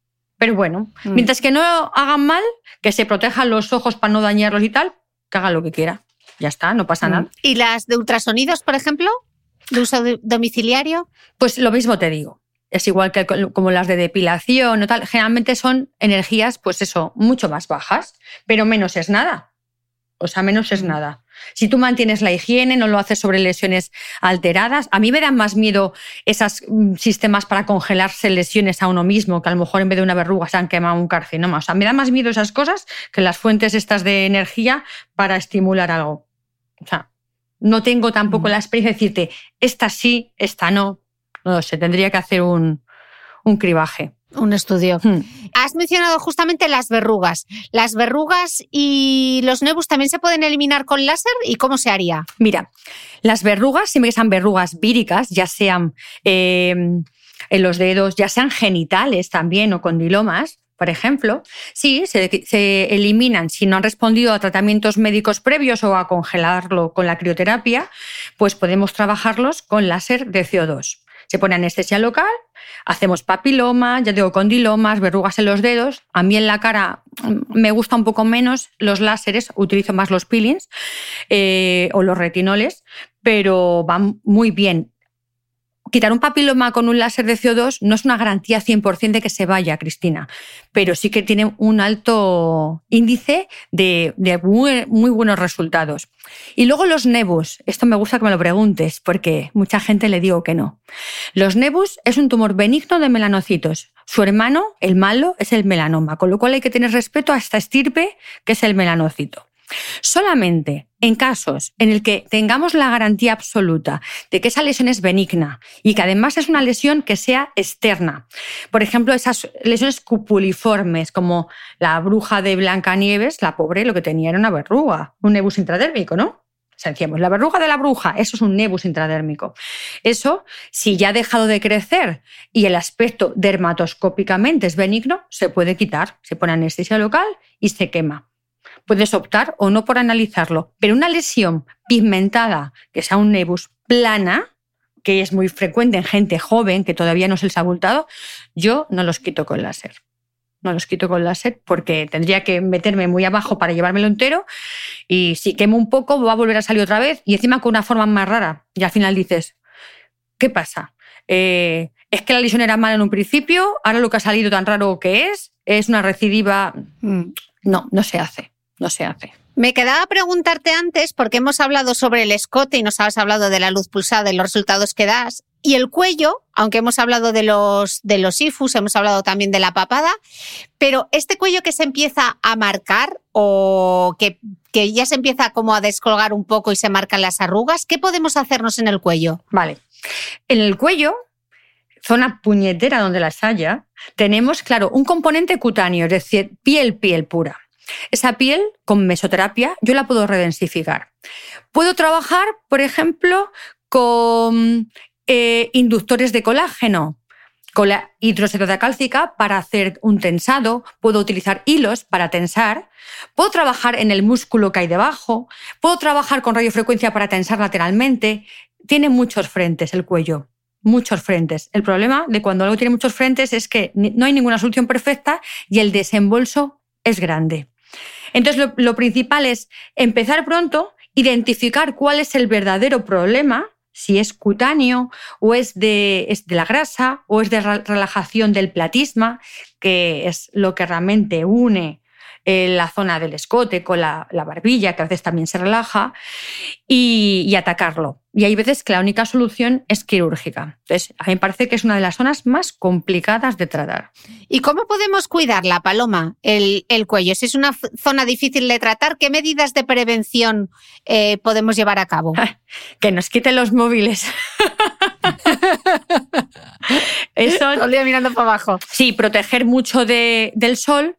Pero bueno, mm. mientras que no hagan mal, que se protejan los ojos para no dañarlos y tal, que haga lo que quiera. Ya está, no pasa mm. nada. ¿Y las de ultrasonidos, por ejemplo? ¿De uso domiciliario? Pues lo mismo te digo. Es igual que como las de depilación o tal. Generalmente son energías, pues eso, mucho más bajas, pero menos es nada. O sea, menos es nada. Si tú mantienes la higiene, no lo haces sobre lesiones alteradas. A mí me dan más miedo esos mm, sistemas para congelarse lesiones a uno mismo, que a lo mejor en vez de una verruga se han quemado un carcinoma. O sea, me da más miedo esas cosas que las fuentes estas de energía para estimular algo. O sea, no tengo tampoco mm. la experiencia de decirte, esta sí, esta no. No sé, tendría que hacer un, un cribaje. Un estudio. Hmm. Has mencionado justamente las verrugas. ¿Las verrugas y los nebus también se pueden eliminar con láser? ¿Y cómo se haría? Mira, las verrugas, siempre que sean verrugas víricas, ya sean eh, en los dedos, ya sean genitales también o condilomas, por ejemplo, sí, se, eliminan si no han respondido a tratamientos médicos previos o a congelarlo con la crioterapia, pues podemos trabajarlos con láser de CO2. Se pone anestesia local, hacemos papiloma, ya digo, condilomas, verrugas en los dedos. A mí en la cara mm, me gusta un poco menos los láseres, utilizo más los peelings eh, o los retinoles, pero van muy bien quitar un papiloma con un láser de CO2 no es una garantía 100% de que se vaya, Cristina, pero sí que tiene un alto índice de, muy, buenos resultados. Y luego los nebus, esto me gusta que me lo preguntes porque mucha gente le digo que no. Los nebus es un tumor benigno de melanocitos. Su hermano, el malo, es el melanoma, con lo cual hay que tener respeto a esta estirpe que es el melanocito. Solamente en casos en el que tengamos la garantía absoluta de que esa lesión es benigna y que además es una lesión que sea externa. Por ejemplo, esas lesiones cupuliformes, como la bruja de Blancanieves, la pobre lo que tenía era una verruga, un nebus intradérmico, ¿no? O la verruga de la bruja, eso es un nebus intradérmico. Eso, si ya ha dejado de crecer y el aspecto dermatoscópicamente es benigno, se puede quitar, se pone anestesia local y se quema puedes optar o no por analizarlo. Pero una lesión pigmentada, que sea un nebus plana, que es muy frecuente en gente joven que todavía no se les ha abultado, yo no los quito con láser. No los quito con láser porque tendría que meterme muy abajo para llevármelo entero y si quemo un poco va a volver a salir otra vez y encima con una forma más rara. Y al final dices, ¿qué pasa? Eh, ¿Es que la lesión era mala en un principio? ¿Ahora lo que ha salido tan raro que es? ¿Es una recidiva? Mm, no, no se hace no se hace. Me quedaba preguntarte antes, porque hemos hablado sobre el escote y nos has hablado de la luz pulsada y los resultados que das. Y el cuello, aunque hemos hablado de los, de los ifus, hemos hablado también de la papada, pero este cuello que se empieza a marcar o que, que ya se empieza como a descolgar un poco y se marcan las arrugas, ¿qué podemos hacernos en el cuello? Vale. En el cuello, zona puñetera donde las haya, tenemos, claro, un componente cutáneo, es decir, piel, piel pura. Esa piel, con mesoterapia, yo la puedo redensificar. Puedo trabajar, por ejemplo, con eh, inductores de colágeno, con la hidroxidota cálcica para hacer un tensado, puedo utilizar hilos para tensar, puedo trabajar en el músculo que hay debajo, puedo trabajar con radiofrecuencia para tensar lateralmente. Tiene muchos frentes el cuello, muchos frentes. El problema de cuando algo tiene muchos frentes es que no hay ninguna solución perfecta y el desembolso es grande. Entonces, lo, principal es empezar pronto, identificar cuál es el verdadero problema si es cutáneo o es de, de, la grasa o es de relajación del platisma, que es lo que realmente une eh, la zona del escote, con la, barbilla, que a veces también se relaja, y, atacarlo. Y hay veces que la única solución es quirúrgica. Entonces, a mí me parece que es una de las zonas más complicadas de tratar. ¿Y cómo podemos cuidarla, Paloma, el, cuello? Si es una zona difícil de tratar, ¿qué medidas de prevención eh, podemos llevar a cabo? que nos quiten los móviles. Eso. Todo el día mirando para abajo. Sí, proteger mucho del sol.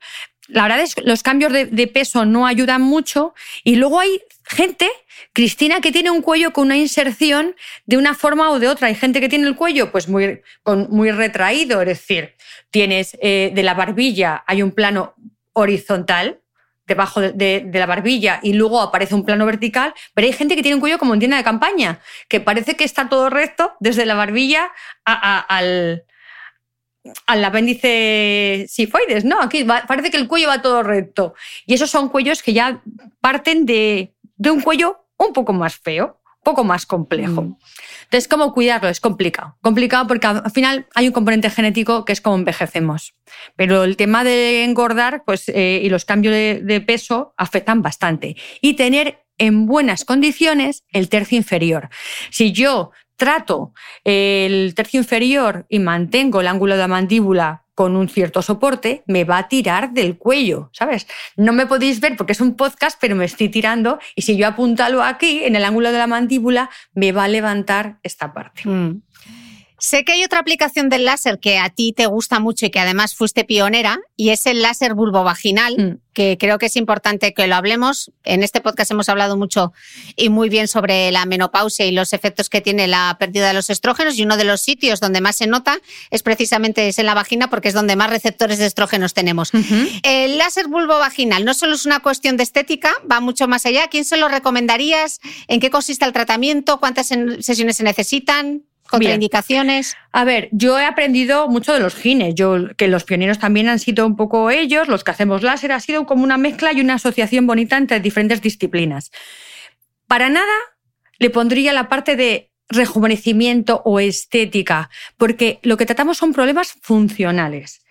La verdad es que los cambios de, peso no ayudan mucho. Y luego hay gente, Cristina, que tiene un cuello con una inserción de una forma o de otra. Hay gente que tiene el cuello pues muy, muy retraído, es decir, tienes eh, de la barbilla, hay un plano horizontal, debajo de, la barbilla y luego aparece un plano vertical, pero hay gente que tiene un cuello como en tienda de campaña, que parece que está todo recto desde la barbilla al, al apéndice sifoides, ¿no? Aquí parece que el cuello va todo recto. Y esos son cuellos que ya parten de, de un cuello un poco más feo poco más complejo. Mm. Entonces, ¿cómo cuidarlo? Es complicado. Complicado porque al final hay un componente genético que es como envejecemos. Pero el tema de engordar pues, eh, y los cambios de, peso afectan bastante. Y tener en buenas condiciones el tercio inferior. Si yo trato el tercio inferior y mantengo el ángulo de la mandíbula con un cierto soporte, me va a tirar del cuello, ¿sabes? No me podéis ver porque es un podcast, pero me estoy tirando y si yo apuntalo aquí, en el ángulo de la mandíbula, me va a levantar esta parte. Mm. Sé que hay otra aplicación del láser que a ti te gusta mucho y que además fuiste pionera, y es el láser vulvovaginal, mm. que creo que es importante que lo hablemos. En este podcast hemos hablado mucho y muy bien sobre la menopausia y los efectos que tiene la pérdida de los estrógenos, y uno de los sitios donde más se nota es precisamente es en la vagina, porque es donde más receptores de estrógenos tenemos. El láser vulvovaginal no solo es una cuestión de estética, va mucho más allá. ¿Quién se lo recomendarías? ¿En qué consiste el tratamiento? ¿Cuántas sesiones se necesitan? ¿Contraindicaciones? a ver, yo he aprendido mucho de los gines, yo, que los pioneros también han sido un poco ellos, los que hacemos láser, ha sido como una mezcla y una asociación bonita entre diferentes disciplinas. Para nada le pondría la parte de rejuvenecimiento o estética, porque lo que tratamos son problemas funcionales.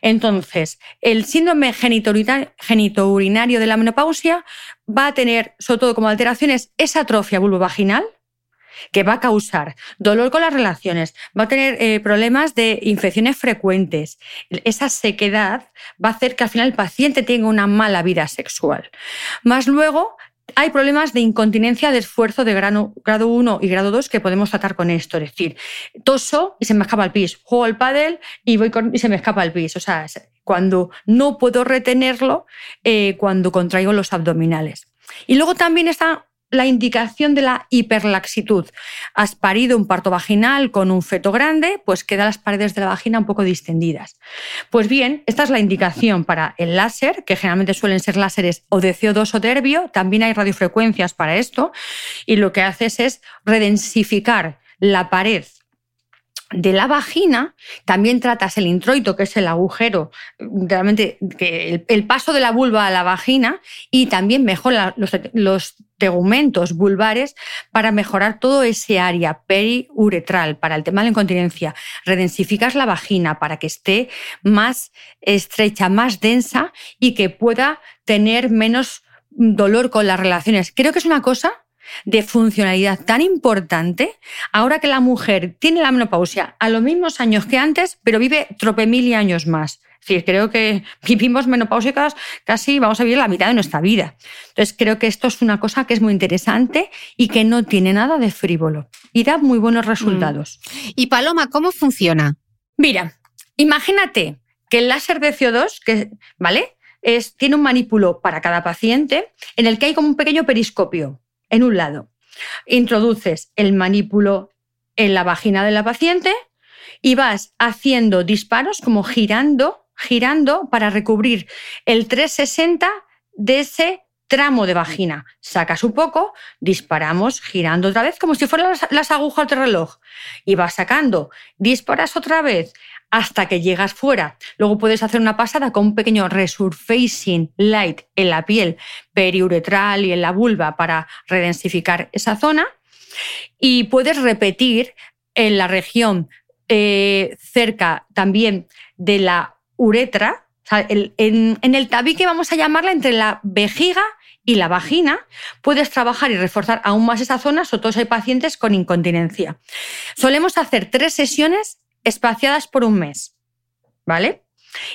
Entonces, el síndrome genitourinario de la menopausia va a tener, sobre todo como alteraciones, esa atrofia vulvovaginal, que va a causar dolor con las relaciones, va a tener eh, problemas de infecciones frecuentes. Esa sequedad va a hacer que al final el paciente tenga una mala vida sexual. Más luego, hay problemas de incontinencia de esfuerzo de grado, 1 y grado 2 que podemos tratar con esto. Es decir, toso y se me escapa el pis, juego al pádel y, voy y se me escapa el pis. O sea, cuando no puedo retenerlo, eh, cuando contraigo los abdominales. Y luego también está la indicación de la hiperlaxitud. Has parido un parto vaginal con un feto grande, pues quedan las paredes de la vagina un poco distendidas. Pues bien, esta es la indicación para el láser, que generalmente suelen ser láseres o de CO2 o de herbio. También hay radiofrecuencias para esto. Y lo que haces es redensificar la pared de la vagina, también tratas el introito, que es el agujero, realmente el, paso de la vulva a la vagina, y también mejora los, tegumentos vulvares para mejorar todo ese área periuretral para el tema de la incontinencia. Redensificas la vagina para que esté más estrecha, más densa y que pueda tener menos dolor con las relaciones. Creo que es una cosa de funcionalidad tan importante ahora que la mujer tiene la menopausia a los mismos años que antes, pero vive tropemil años más. Decir, creo que vivimos menopáusicas casi, vamos a vivir la mitad de nuestra vida. Entonces, creo que esto es una cosa que es muy interesante y que no tiene nada de frívolo y da muy buenos resultados. Mm. Y Paloma, ¿cómo funciona? Mira, imagínate que el láser de CO2, que, ¿vale? Es, tiene un manípulo para cada paciente en el que hay como un pequeño periscopio en un lado. Introduces el manípulo en la vagina de la paciente y vas haciendo disparos como girando, girando para recubrir el 360 de ese tramo de vagina. Sacas un poco, disparamos girando otra vez como si fueran las, agujas del reloj y vas sacando, disparas otra vez, hasta que llegas fuera. Luego puedes hacer una pasada con un pequeño resurfacing light en la piel periuretral y en la vulva para redensificar esa zona. Y puedes repetir en la región eh, cerca también de la uretra, en, en el tabique vamos a llamarla entre la vejiga y la vagina, puedes trabajar y reforzar aún más esa zona, sobre todo si hay pacientes con incontinencia. Solemos hacer tres sesiones espaciadas por un mes, ¿vale?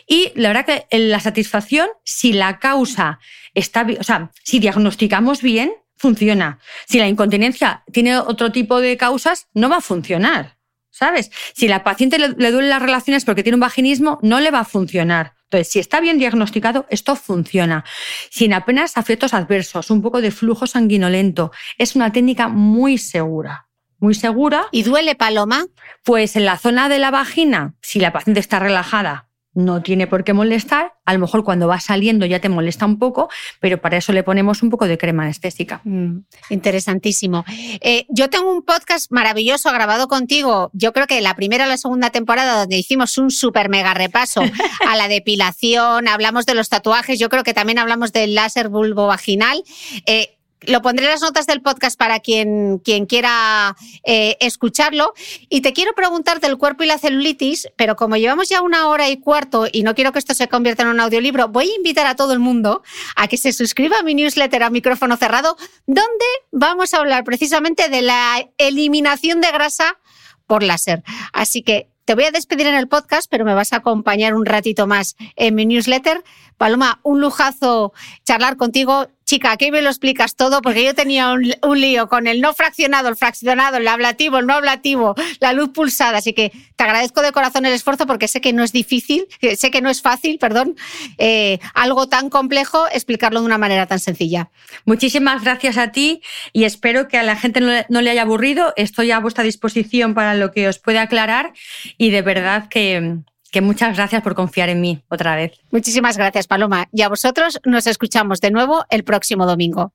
Y la verdad que la satisfacción, si la causa está, o sea, si diagnosticamos bien, funciona. Si la incontinencia tiene otro tipo de causas, no va a funcionar, ¿sabes? Si la paciente le, le duelen las relaciones porque tiene un vaginismo, no le va a funcionar. Entonces, si está bien diagnosticado, esto funciona. Sin apenas efectos adversos, un poco de flujo sanguinolento. Es una técnica muy segura. Muy segura. ¿Y duele, Paloma? Pues en la zona de la vagina, si la paciente está relajada, no tiene por qué molestar. A lo mejor cuando va saliendo ya te molesta un poco, pero para eso le ponemos un poco de crema anestésica. Mm, interesantísimo. Eh, yo tengo un podcast maravilloso grabado contigo. Yo creo que la primera o la segunda temporada donde hicimos un súper mega repaso a la depilación, hablamos de los tatuajes, yo creo que también hablamos del láser vulvo vaginal. Eh, lo pondré en las notas del podcast para quien, quien quiera eh, escucharlo. Y te quiero preguntar del cuerpo y la celulitis, pero como llevamos ya una hora y cuarto y no quiero que esto se convierta en un audiolibro, voy a invitar a todo el mundo a que se suscriba a mi newsletter a micrófono cerrado, donde vamos a hablar precisamente de la eliminación de grasa por láser. Así que te voy a despedir en el podcast, pero me vas a acompañar un ratito más en mi newsletter. Paloma, un lujazo charlar contigo chica, aquí me lo explicas todo, porque yo tenía un, lío con el no fraccionado, el fraccionado, el ablativo, el no ablativo, la luz pulsada. Así que te agradezco de corazón el esfuerzo porque sé que no es difícil, sé que no es fácil, perdón, eh, algo tan complejo explicarlo de una manera tan sencilla. Muchísimas gracias a ti y espero que a la gente no le haya aburrido. Estoy a vuestra disposición para lo que os pueda aclarar y de verdad que que muchas gracias por confiar en mí otra vez. Muchísimas gracias, Paloma. Y a vosotros nos escuchamos de nuevo el próximo domingo.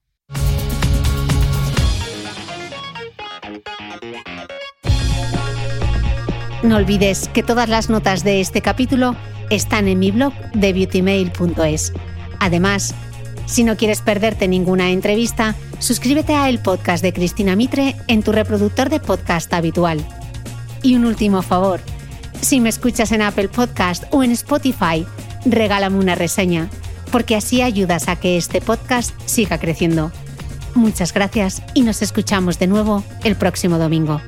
No olvides que todas las notas de este capítulo están en mi blog de beautymail.es. Además, si no quieres perderte ninguna entrevista, suscríbete a el podcast de Cristina Mitre en tu reproductor de podcast habitual. Y un último favor si me escuchas en Apple Podcast o en Spotify, regálame una reseña, porque así ayudas a que este podcast siga creciendo. Muchas gracias y nos escuchamos de nuevo el próximo domingo.